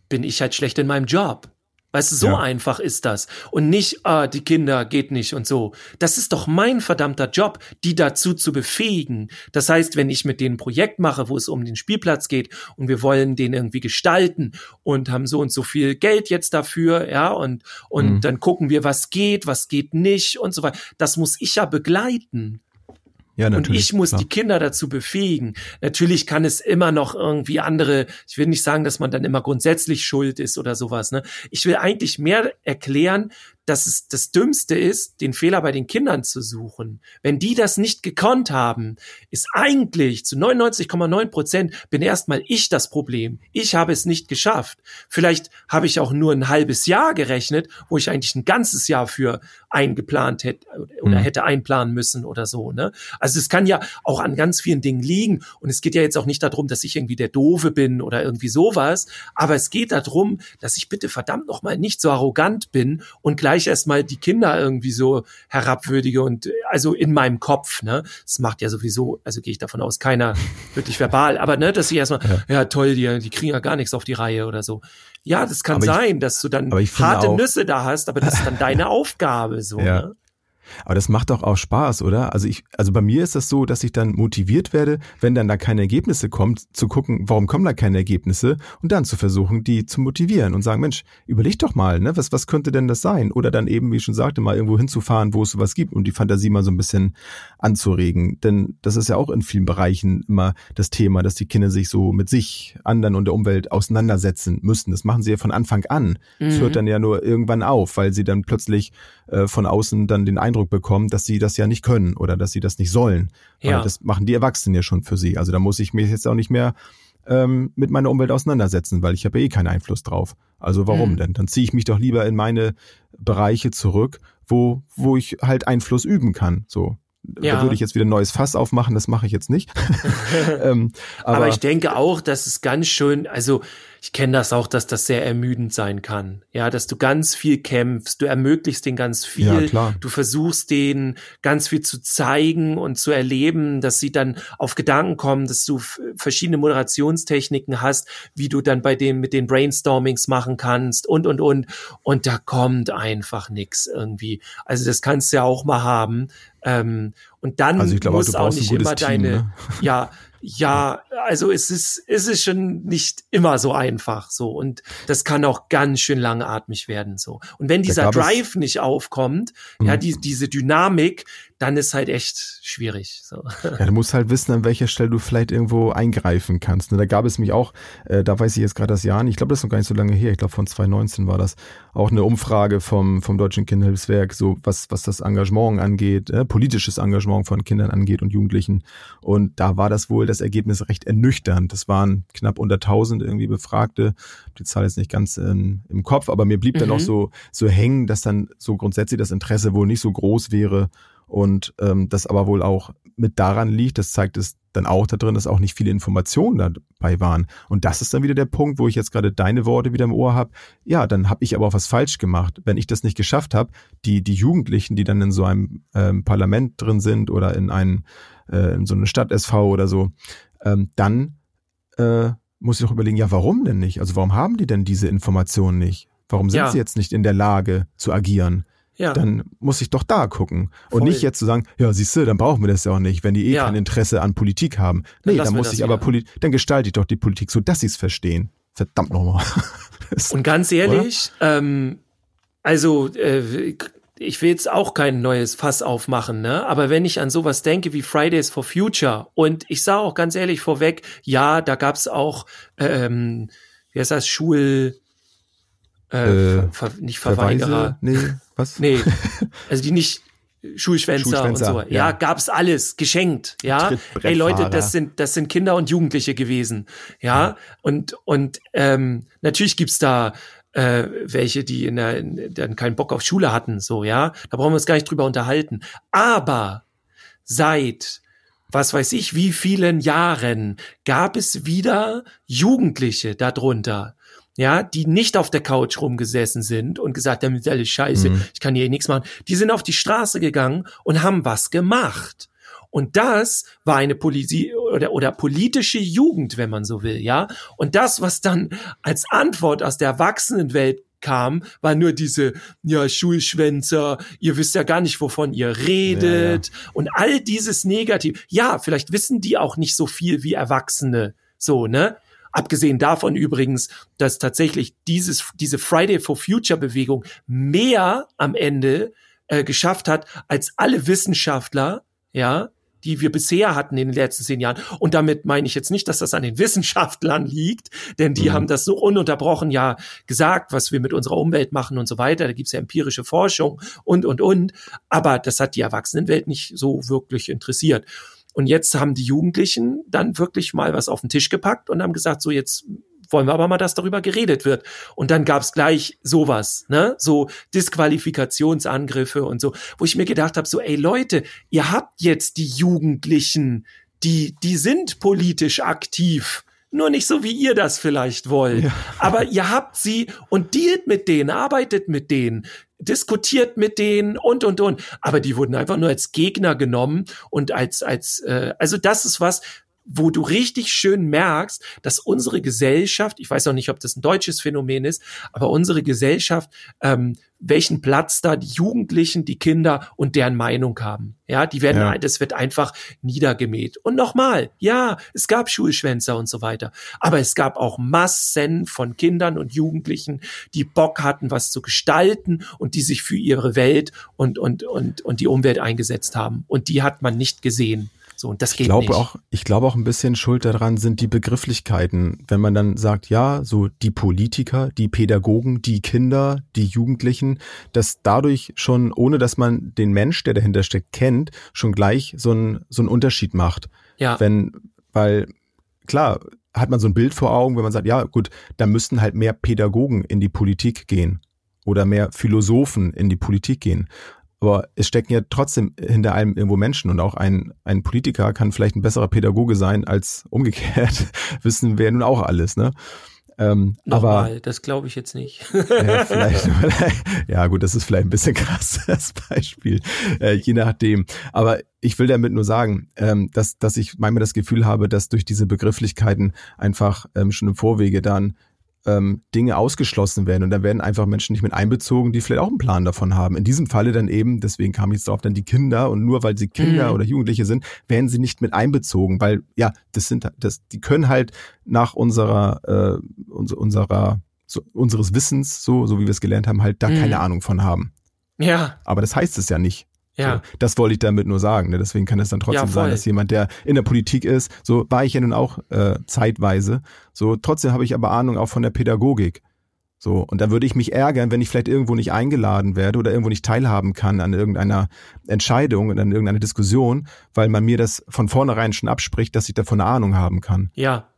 bin ich halt schlecht in meinem Job. Weißt du, so ja. einfach ist das. Und nicht, ah, die Kinder geht nicht und so. Das ist doch mein verdammter Job, die dazu zu befähigen. Das heißt, wenn ich mit denen ein Projekt mache, wo es um den Spielplatz geht und wir wollen den irgendwie gestalten und haben so und so viel Geld jetzt dafür, ja, und, und mhm. dann gucken wir, was geht, was geht nicht und so weiter. Das muss ich ja begleiten. Ja, natürlich. Und ich muss klar. die Kinder dazu befähigen. Natürlich kann es immer noch irgendwie andere, ich will nicht sagen, dass man dann immer grundsätzlich schuld ist oder sowas. Ne? Ich will eigentlich mehr erklären, dass es das Dümmste ist, den Fehler bei den Kindern zu suchen. Wenn die das nicht gekonnt haben, ist eigentlich zu 99,9 Prozent bin erstmal ich das Problem. Ich habe es nicht geschafft. Vielleicht habe ich auch nur ein halbes Jahr gerechnet, wo ich eigentlich ein ganzes Jahr für eingeplant hätte oder mhm. hätte einplanen müssen oder so. Ne? Also es kann ja auch an ganz vielen Dingen liegen. Und es geht ja jetzt auch nicht darum, dass ich irgendwie der Doofe bin oder irgendwie sowas. Aber es geht darum, dass ich bitte verdammt noch mal nicht so arrogant bin und gleich erstmal die Kinder irgendwie so herabwürdige und also in meinem Kopf. Ne? Das macht ja sowieso, also gehe ich davon aus, keiner wirklich verbal. Aber ne, dass ich erstmal, ja, ja toll, die, die kriegen ja gar nichts auf die Reihe oder so. Ja, das kann aber sein, ich, dass du dann harte auch, Nüsse da hast, aber das ist dann deine Aufgabe so. Ja. Ne?
Aber das macht doch auch Spaß, oder? Also ich, also bei mir ist das so, dass ich dann motiviert werde, wenn dann da keine Ergebnisse kommt, zu gucken, warum kommen da keine Ergebnisse und dann zu versuchen, die zu motivieren und sagen, Mensch, überleg doch mal, ne, was, was könnte denn das sein? Oder dann eben, wie ich schon sagte, mal irgendwo hinzufahren, wo es sowas gibt, um die Fantasie mal so ein bisschen anzuregen. Denn das ist ja auch in vielen Bereichen immer das Thema, dass die Kinder sich so mit sich, anderen und der Umwelt auseinandersetzen müssen. Das machen sie ja von Anfang an. Es mhm. hört dann ja nur irgendwann auf, weil sie dann plötzlich äh, von außen dann den Eindruck bekommen, dass sie das ja nicht können oder dass sie das nicht sollen. Ja. Weil das machen die Erwachsenen ja schon für sie. Also da muss ich mich jetzt auch nicht mehr ähm, mit meiner Umwelt auseinandersetzen, weil ich habe eh keinen Einfluss drauf. Also warum mhm. denn? Dann ziehe ich mich doch lieber in meine Bereiche zurück, wo, wo ich halt Einfluss üben kann. So. Ja. Da würde ich jetzt wieder ein neues Fass aufmachen, das mache ich jetzt nicht.
ähm, aber, aber, ich denke auch, dass es ganz schön, also ich kenne das auch, dass das sehr ermüdend sein kann. Ja, dass du ganz viel kämpfst, du ermöglichst den ganz viel, ja, klar. du versuchst denen ganz viel zu zeigen und zu erleben, dass sie dann auf Gedanken kommen, dass du verschiedene Moderationstechniken hast, wie du dann bei dem mit den Brainstormings machen kannst und und und und da kommt einfach nix irgendwie. Also das kannst du ja auch mal haben. Ähm, und dann
also ich glaube, muss auch nicht immer Team, deine, ne?
ja, ja, also es ist, es ist schon nicht immer so einfach so und das kann auch ganz schön langatmig werden so. Und wenn dieser Drive nicht aufkommt, ja, mhm. die, diese Dynamik, dann ist halt echt schwierig. So.
Ja, du musst halt wissen, an welcher Stelle du vielleicht irgendwo eingreifen kannst. Ne, da gab es mich auch, äh, da weiß ich jetzt gerade das Jahr nicht, ich glaube, das ist noch gar nicht so lange her, ich glaube von 2019 war das, auch eine Umfrage vom, vom Deutschen Kinderhilfswerk, so was, was das Engagement angeht, äh, politisches Engagement von Kindern angeht und Jugendlichen. Und da war das wohl das Ergebnis recht ernüchternd. Das waren knapp unter 1000 irgendwie Befragte. Die Zahl ist nicht ganz in, im Kopf, aber mir blieb mhm. dann noch so, so hängen, dass dann so grundsätzlich das Interesse wohl nicht so groß wäre, und ähm, das aber wohl auch mit daran liegt, das zeigt es dann auch da drin, dass auch nicht viele Informationen dabei waren. Und das ist dann wieder der Punkt, wo ich jetzt gerade deine Worte wieder im Ohr habe. Ja, dann habe ich aber auch was falsch gemacht. Wenn ich das nicht geschafft habe, die, die Jugendlichen, die dann in so einem ähm, Parlament drin sind oder in, ein, äh, in so eine Stadt-SV oder so, ähm, dann äh, muss ich doch überlegen, ja, warum denn nicht? Also warum haben die denn diese Informationen nicht? Warum sind ja. sie jetzt nicht in der Lage zu agieren? Ja. dann muss ich doch da gucken. Und Voll. nicht jetzt zu sagen, ja, siehst du, dann brauchen wir das ja auch nicht, wenn die eh ja. kein Interesse an Politik haben. Nee, dann, muss ich aber Politik, dann gestalte ich doch die Politik so, dass sie es verstehen. Verdammt nochmal.
Und ganz ehrlich, ähm, also äh, ich will jetzt auch kein neues Fass aufmachen, ne? Aber wenn ich an sowas denke wie Fridays for Future und ich sage auch ganz ehrlich vorweg, ja, da gab's auch, ähm, wie heißt das, Schul, äh, äh ver, nicht Verweigerer.
Nee, was?
Nee, also die nicht Schulschwänzer, Schulschwänzer und so. Ja, ja gab's alles geschenkt, ja. Ey Leute, das sind das sind Kinder und Jugendliche gewesen, ja. ja. Und und ähm, natürlich gibt's da äh, welche, die in der in, dann keinen Bock auf Schule hatten, so, ja. Da brauchen wir uns gar nicht drüber unterhalten. Aber seit was weiß ich, wie vielen Jahren gab es wieder Jugendliche darunter, ja, die nicht auf der Couch rumgesessen sind und gesagt haben, ist alles scheiße, mhm. ich kann hier nichts machen. Die sind auf die Straße gegangen und haben was gemacht. Und das war eine Politik oder, oder politische Jugend, wenn man so will, ja. Und das, was dann als Antwort aus der Erwachsenenwelt kam, war nur diese, ja, Schulschwänzer, ihr wisst ja gar nicht, wovon ihr redet ja, ja. und all dieses Negativ. Ja, vielleicht wissen die auch nicht so viel wie Erwachsene, so, ne? Abgesehen davon übrigens, dass tatsächlich dieses, diese Friday for Future Bewegung mehr am Ende äh, geschafft hat, als alle Wissenschaftler, ja, die wir bisher hatten in den letzten zehn Jahren. Und damit meine ich jetzt nicht, dass das an den Wissenschaftlern liegt, denn die mhm. haben das so ununterbrochen ja gesagt, was wir mit unserer Umwelt machen und so weiter. Da gibt's ja empirische Forschung und, und, und. Aber das hat die Erwachsenenwelt nicht so wirklich interessiert. Und jetzt haben die Jugendlichen dann wirklich mal was auf den Tisch gepackt und haben gesagt, so jetzt wollen wir aber mal, dass darüber geredet wird. Und dann gab's gleich sowas, ne? So Disqualifikationsangriffe und so, wo ich mir gedacht habe, so, ey Leute, ihr habt jetzt die Jugendlichen, die, die sind politisch aktiv. Nur nicht so, wie ihr das vielleicht wollt. Ja. Aber ihr habt sie und dealt mit denen, arbeitet mit denen, diskutiert mit denen und und und. Aber die wurden einfach nur als Gegner genommen und als als äh, also das ist was, wo du richtig schön merkst, dass unsere Gesellschaft, ich weiß auch nicht, ob das ein deutsches Phänomen ist, aber unsere Gesellschaft, ähm, welchen Platz da die Jugendlichen, die Kinder und deren Meinung haben. Ja, die werden, ja. das wird einfach niedergemäht. Und nochmal, ja, es gab Schulschwänzer und so weiter. Aber es gab auch Massen von Kindern und Jugendlichen, die Bock hatten, was zu gestalten und die sich für ihre Welt und, und, und, und die Umwelt eingesetzt haben. Und die hat man nicht gesehen. So, und das geht
ich glaube
nicht.
Auch, ich glaube auch ein bisschen schuld daran sind die Begrifflichkeiten. Wenn man dann sagt, ja, so die Politiker, die Pädagogen, die Kinder, die Jugendlichen, dass dadurch schon, ohne dass man den Mensch, der dahinter steckt, kennt, schon gleich so ein, so ein Unterschied macht. Ja. Wenn, weil, klar, hat man so ein Bild vor Augen, wenn man sagt, ja, gut, da müssten halt mehr Pädagogen in die Politik gehen oder mehr Philosophen in die Politik gehen. Aber es stecken ja trotzdem hinter allem irgendwo Menschen und auch ein, ein Politiker kann vielleicht ein besserer Pädagoge sein als umgekehrt. Wissen wir nun auch alles, ne?
Ähm, Nochmal, aber das glaube ich jetzt nicht.
ja, vielleicht, ja, gut, das ist vielleicht ein bisschen krass, das Beispiel, äh, je nachdem. Aber ich will damit nur sagen, ähm, dass, dass ich manchmal das Gefühl habe, dass durch diese Begrifflichkeiten einfach ähm, schon im Vorwege dann ähm, Dinge ausgeschlossen werden und da werden einfach Menschen nicht mit einbezogen, die vielleicht auch einen Plan davon haben. In diesem Falle dann eben, deswegen kam ich jetzt drauf, dann die Kinder und nur weil sie Kinder mhm. oder Jugendliche sind, werden sie nicht mit einbezogen, weil ja, das sind das, die können halt nach unserer äh, unserer so, unseres Wissens so so wie wir es gelernt haben halt da mhm. keine Ahnung von haben.
Ja.
Aber das heißt es ja nicht. Ja. So, das wollte ich damit nur sagen. Ne? Deswegen kann es dann trotzdem ja, sein, dass jemand, der in der Politik ist, so war ich ja nun auch äh, zeitweise. So trotzdem habe ich aber Ahnung auch von der Pädagogik. So und da würde ich mich ärgern, wenn ich vielleicht irgendwo nicht eingeladen werde oder irgendwo nicht teilhaben kann an irgendeiner Entscheidung und an irgendeiner Diskussion, weil man mir das von vornherein schon abspricht, dass ich davon eine Ahnung haben kann.
Ja.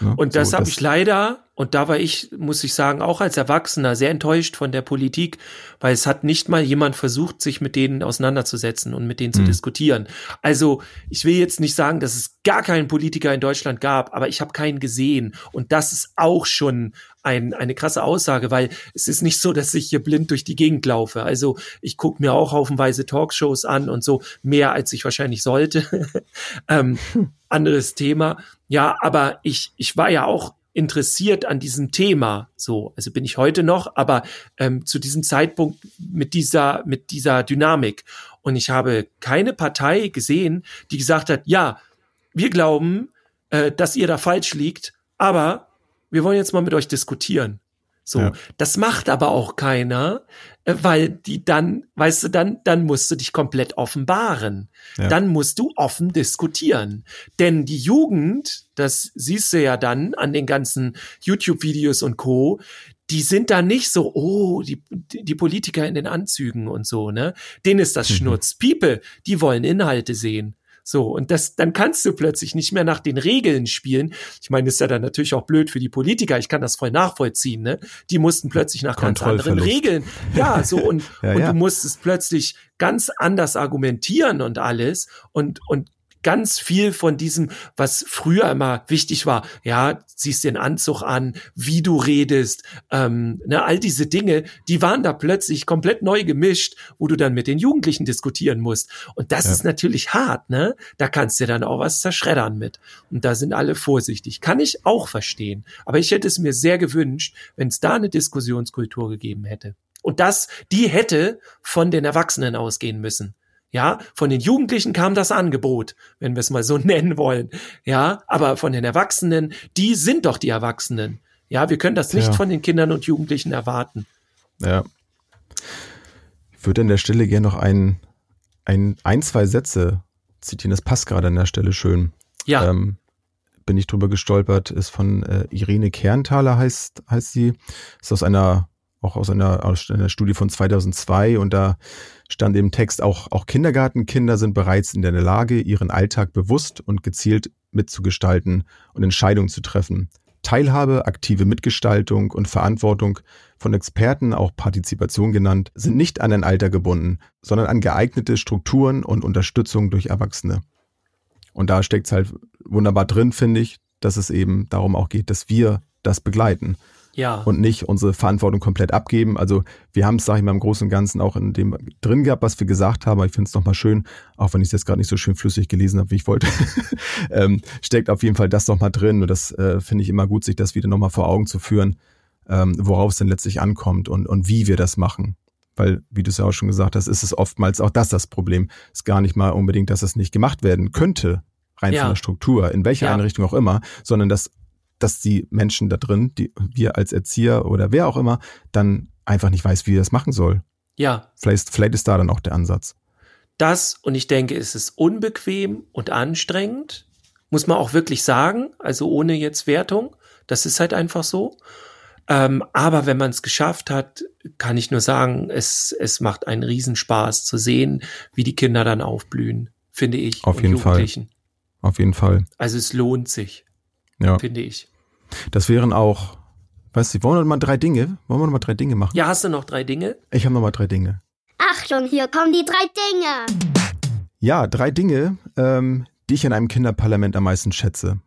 Ne? Und das so, habe ich leider und da war ich, muss ich sagen, auch als Erwachsener sehr enttäuscht von der Politik, weil es hat nicht mal jemand versucht, sich mit denen auseinanderzusetzen und mit denen mhm. zu diskutieren. Also ich will jetzt nicht sagen, dass es gar keinen Politiker in Deutschland gab, aber ich habe keinen gesehen. Und das ist auch schon ein, eine krasse Aussage, weil es ist nicht so, dass ich hier blind durch die Gegend laufe. Also ich gucke mir auch haufenweise Talkshows an und so, mehr als ich wahrscheinlich sollte. ähm, hm. anderes Thema. Ja, aber ich, ich war ja auch interessiert an diesem Thema. So, also bin ich heute noch, aber ähm, zu diesem Zeitpunkt mit dieser mit dieser Dynamik. Und ich habe keine Partei gesehen, die gesagt hat, ja, wir glauben, äh, dass ihr da falsch liegt, aber wir wollen jetzt mal mit euch diskutieren. So, ja. das macht aber auch keiner, äh, weil die dann, weißt du, dann, dann musst du dich komplett offenbaren. Ja. Dann musst du offen diskutieren. Denn die Jugend, das siehst du ja dann an den ganzen YouTube-Videos und Co., die sind da nicht so, oh, die, die Politiker in den Anzügen und so, ne? Denen ist das mhm. Schnurz. People, die wollen Inhalte sehen. So, und das, dann kannst du plötzlich nicht mehr nach den Regeln spielen. Ich meine, das ist ja dann natürlich auch blöd für die Politiker. Ich kann das voll nachvollziehen, ne? Die mussten plötzlich nach ganz anderen Regeln. Ja, so, und, ja, und ja. du musstest plötzlich ganz anders argumentieren und alles. Und, und ganz viel von diesem, was früher immer wichtig war. Ja, ziehst den Anzug an, wie du redest, ähm, ne, all diese Dinge, die waren da plötzlich komplett neu gemischt, wo du dann mit den Jugendlichen diskutieren musst. Und das ja. ist natürlich hart, ne? Da kannst du dann auch was zerschreddern mit. Und da sind alle vorsichtig. Kann ich auch verstehen. Aber ich hätte es mir sehr gewünscht, wenn es da eine Diskussionskultur gegeben hätte. Und das, die hätte von den Erwachsenen ausgehen müssen. Ja, von den Jugendlichen kam das Angebot, wenn wir es mal so nennen wollen. Ja, aber von den Erwachsenen, die sind doch die Erwachsenen. Ja, wir können das nicht ja. von den Kindern und Jugendlichen erwarten.
Ja. Ich würde an der Stelle gerne noch ein, ein, ein, zwei Sätze zitieren, das passt gerade an der Stelle schön.
Ja.
Ähm, bin ich drüber gestolpert, ist von äh, Irene Kernthaler heißt, heißt sie. Ist aus einer, auch aus einer, aus einer Studie von 2002 und da stand im Text auch, auch Kindergartenkinder sind bereits in der Lage, ihren Alltag bewusst und gezielt mitzugestalten und Entscheidungen zu treffen. Teilhabe, aktive Mitgestaltung und Verantwortung, von Experten auch Partizipation genannt, sind nicht an ein Alter gebunden, sondern an geeignete Strukturen und Unterstützung durch Erwachsene. Und da steckt es halt wunderbar drin, finde ich, dass es eben darum auch geht, dass wir das begleiten
Ja.
und nicht unsere Verantwortung komplett abgeben. Also wir haben es, sage ich mal, im Großen und Ganzen auch in dem drin gehabt, was wir gesagt haben. Aber ich finde es nochmal schön, auch wenn ich es jetzt gerade nicht so schön flüssig gelesen habe, wie ich wollte, ähm, steckt auf jeden Fall das nochmal drin. Und das äh, finde ich immer gut, sich das wieder nochmal vor Augen zu führen, ähm, worauf es denn letztlich ankommt und, und wie wir das machen. Weil, wie du es ja auch schon gesagt hast, ist es oftmals auch das das Problem. Ist gar nicht mal unbedingt, dass es nicht gemacht werden könnte, rein
Ja.
von der Struktur, in welcher
Ja.
Einrichtung auch immer, sondern dass, dass die Menschen da drin, die wir als Erzieher oder wer auch immer, dann einfach nicht weiß, wie er das machen soll.
ja.
Vielleicht, vielleicht ist da dann auch der Ansatz.
Das, und ich denke, es ist unbequem und anstrengend, muss man auch wirklich sagen, also ohne jetzt Wertung. Das ist halt einfach so. Ähm, aber wenn man es geschafft hat, kann ich nur sagen, es, es macht einen Riesenspaß zu sehen, wie die Kinder dann aufblühen, finde ich.
Auf jeden Fall.
Jugendlichen.
Auf jeden Fall.
Also es lohnt sich,
Ja.
finde ich.
Das wären auch, weißt du, wollen wir noch mal drei Dinge? Wollen wir noch mal drei Dinge machen?
Ja, hast du noch drei Dinge?
Ich habe noch mal drei Dinge.
Achtung, hier kommen die drei Dinge.
Ja, drei Dinge, ähm, die ich in einem Kinderparlament am meisten schätze.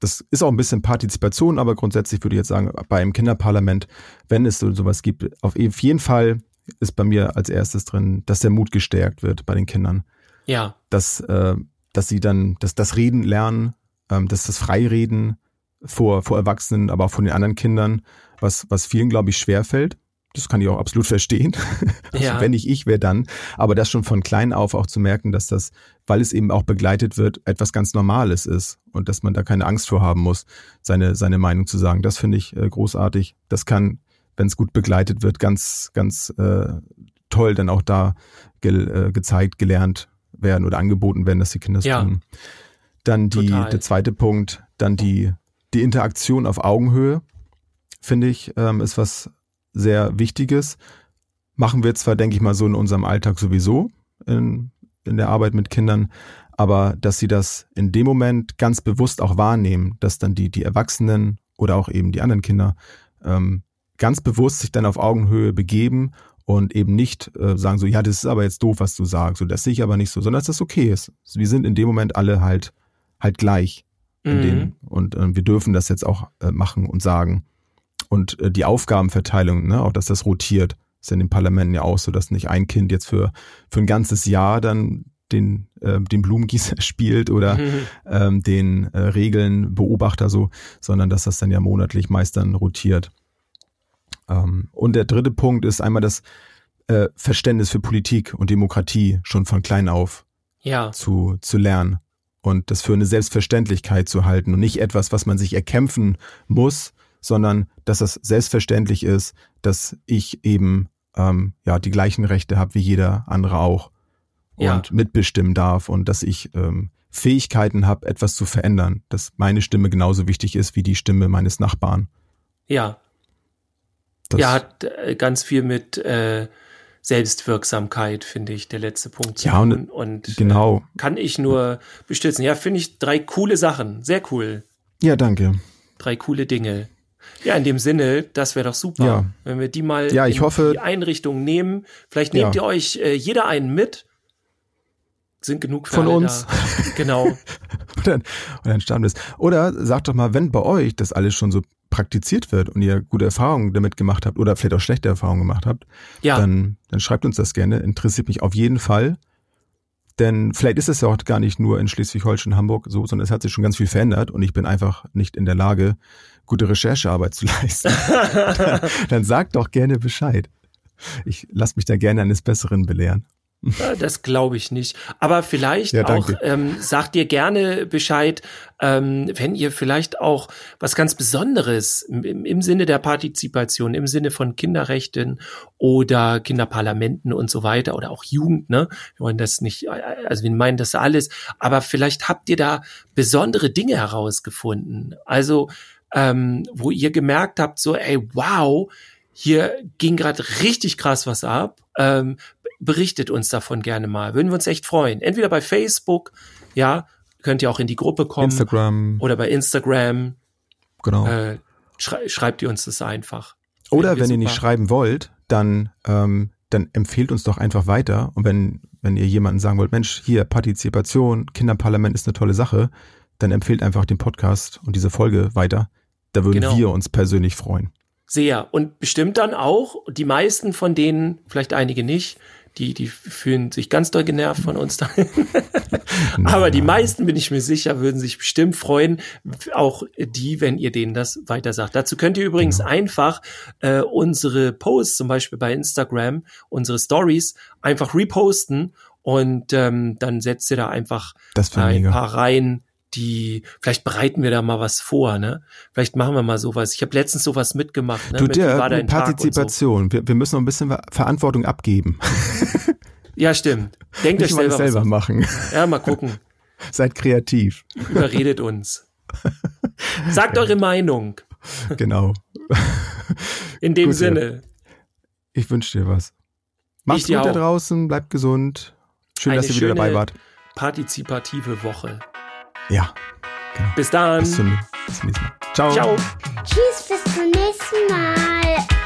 Das ist auch ein bisschen Partizipation, aber grundsätzlich würde ich jetzt sagen, bei einem Kinderparlament, wenn es so sowas gibt, auf jeden Fall ist bei mir als erstes drin, dass der Mut gestärkt wird bei den Kindern.
Ja,
Dass, äh, dass sie dann dass das Reden lernen, ähm, dass das Freireden vor, vor Erwachsenen, aber auch von den anderen Kindern, was, was vielen, glaube ich, schwerfällt. Das kann ich auch absolut verstehen. Also
Ja.
wenn nicht ich, wer dann? Aber das schon von klein auf auch zu merken, dass das, weil es eben auch begleitet wird, etwas ganz Normales ist und dass man da keine Angst vor haben muss, seine, seine Meinung zu sagen. Das finde ich äh, großartig. Das kann, wenn es gut begleitet wird, ganz, ganz äh, toll dann auch da ge äh, gezeigt, gelernt werden oder angeboten werden, dass die Kinder es
Ja.
tun. Dann die,
Total.
der zweite Punkt, dann die, die Interaktion auf Augenhöhe, finde ich, ähm, ist was sehr Wichtiges. Machen wir zwar, denke ich mal, so in unserem Alltag sowieso, in, in der Arbeit mit Kindern, aber dass sie das in dem Moment ganz bewusst auch wahrnehmen, dass dann die, die Erwachsenen oder auch eben die anderen Kinder ähm, ganz bewusst sich dann auf Augenhöhe begeben und eben nicht äh, sagen so, ja, das ist aber jetzt doof, was du sagst, so das sehe ich aber nicht so, sondern dass das okay ist. Wir sind in dem Moment alle halt halt gleich in
Mhm.
den, und äh, wir dürfen das jetzt auch äh, machen und sagen. Und äh, die Aufgabenverteilung, ne, auch dass das rotiert, ist in den Parlamenten ja auch so, dass nicht ein Kind jetzt für, für ein ganzes Jahr dann den, äh, den Blumengießer spielt oder
Mhm.
ähm, den äh, Regeln Beobachter so, sondern dass das dann ja monatlich meist dann rotiert. Ähm, und der dritte Punkt ist einmal das äh, Verständnis für Politik und Demokratie schon von klein auf
Ja,
zu, zu lernen und das für eine Selbstverständlichkeit zu halten und nicht etwas, was man sich erkämpfen muss, sondern dass das selbstverständlich ist, dass ich eben ähm, ja die gleichen Rechte habe wie jeder andere auch und
Ja.
mitbestimmen darf und dass ich ähm, Fähigkeiten habe, etwas zu verändern, dass meine Stimme genauso wichtig ist wie die Stimme meines Nachbarn.
ja.
Das,
ja, hat äh, ganz viel mit äh, Selbstwirksamkeit, finde ich, der letzte Punkt
Ja, und-.
Und
genau.
äh, kann ich nur bestützen. Ja, finde ich drei coole Sachen. Sehr cool.
Ja, danke.
Drei coole Dinge. Ja, in dem Sinne, das wäre doch super,
Ja.
wenn wir die mal
Ja, ich
in
hoffe-
die Einrichtung nehmen. Vielleicht nehmt
Ja.
ihr euch äh, jeder einen mit. Sind genug
Von uns.
Da. Genau.
und dann, und dann sterben ist. Oder sagt doch mal, wenn bei euch das alles schon so praktiziert wird und ihr gute Erfahrungen damit gemacht habt oder vielleicht auch schlechte Erfahrungen gemacht habt,
Ja,
dann, dann schreibt uns das gerne. Interessiert mich auf jeden Fall. Denn vielleicht ist es ja auch gar nicht nur in Schleswig-Holstein, Hamburg so, sondern es hat sich schon ganz viel verändert und ich bin einfach nicht in der Lage, gute Recherchearbeit zu leisten. dann, dann sagt doch gerne Bescheid. Ich lasse mich da gerne eines Besseren belehren.
Das glaube ich nicht. Aber vielleicht
Ja,
auch, ähm, sagt ihr gerne Bescheid, ähm, wenn ihr vielleicht auch was ganz Besonderes im, im Sinne der Partizipation, im Sinne von Kinderrechten oder Kinderparlamenten und so weiter oder auch Jugend, ne? Wir wollen das nicht, also wir meinen das alles, aber vielleicht habt ihr da besondere Dinge herausgefunden. Also, ähm, wo ihr gemerkt habt, so, ey, wow, hier ging gerade richtig krass was ab. Ähm, berichtet uns davon gerne mal. Würden wir uns echt freuen. Entweder bei Facebook, ja, könnt ihr auch in die Gruppe kommen.
Instagram,
Oder bei Instagram.
genau.
Äh, schrei schreibt ihr uns das einfach.
Oder wenn ihr nicht
super.
schreiben wollt, dann, ähm, dann empfehlt uns doch einfach weiter. Und wenn, wenn ihr jemanden sagen wollt, Mensch, hier Partizipation, Kinderparlament ist eine tolle Sache, dann empfehlt einfach den Podcast und diese Folge weiter. Da würden
Genau.
wir uns persönlich freuen.
Sehr. Und bestimmt dann auch, die meisten von denen, vielleicht einige nicht, die, die fühlen sich ganz doll genervt von uns. da. Aber die meisten, bin ich mir sicher, würden sich bestimmt freuen, auch die, wenn ihr denen das weiter sagt. Dazu könnt ihr übrigens einfach äh, unsere Posts, zum Beispiel bei Instagram, unsere Stories, einfach reposten und ähm, dann setzt ihr da einfach ein
mega.
paar rein, die, vielleicht bereiten wir da mal was vor, ne? Vielleicht machen wir mal sowas. Ich habe letztens sowas mitgemacht, ne?
Du,
Mit, dein Tag und so.
Partizipation. Wir, wir müssen noch ein bisschen Verantwortung abgeben.
Ja, stimmt. Denkt euch selber,
selber
was
machen.
Ja, mal gucken.
Seid kreativ.
Überredet uns. Sagt eure Meinung.
Genau.
In dem
Gut.
Sinne.
Ich wünsche dir was. Macht's gut da
auch.
draußen, bleibt gesund. Schön,
Eine
dass ihr wieder dabei wart.
Partizipative Woche.
Ja. Genau.
Bis dann.
Bis zum, bis zum nächsten Mal. Ciao.
Ciao.
Tschüss, bis zum nächsten Mal.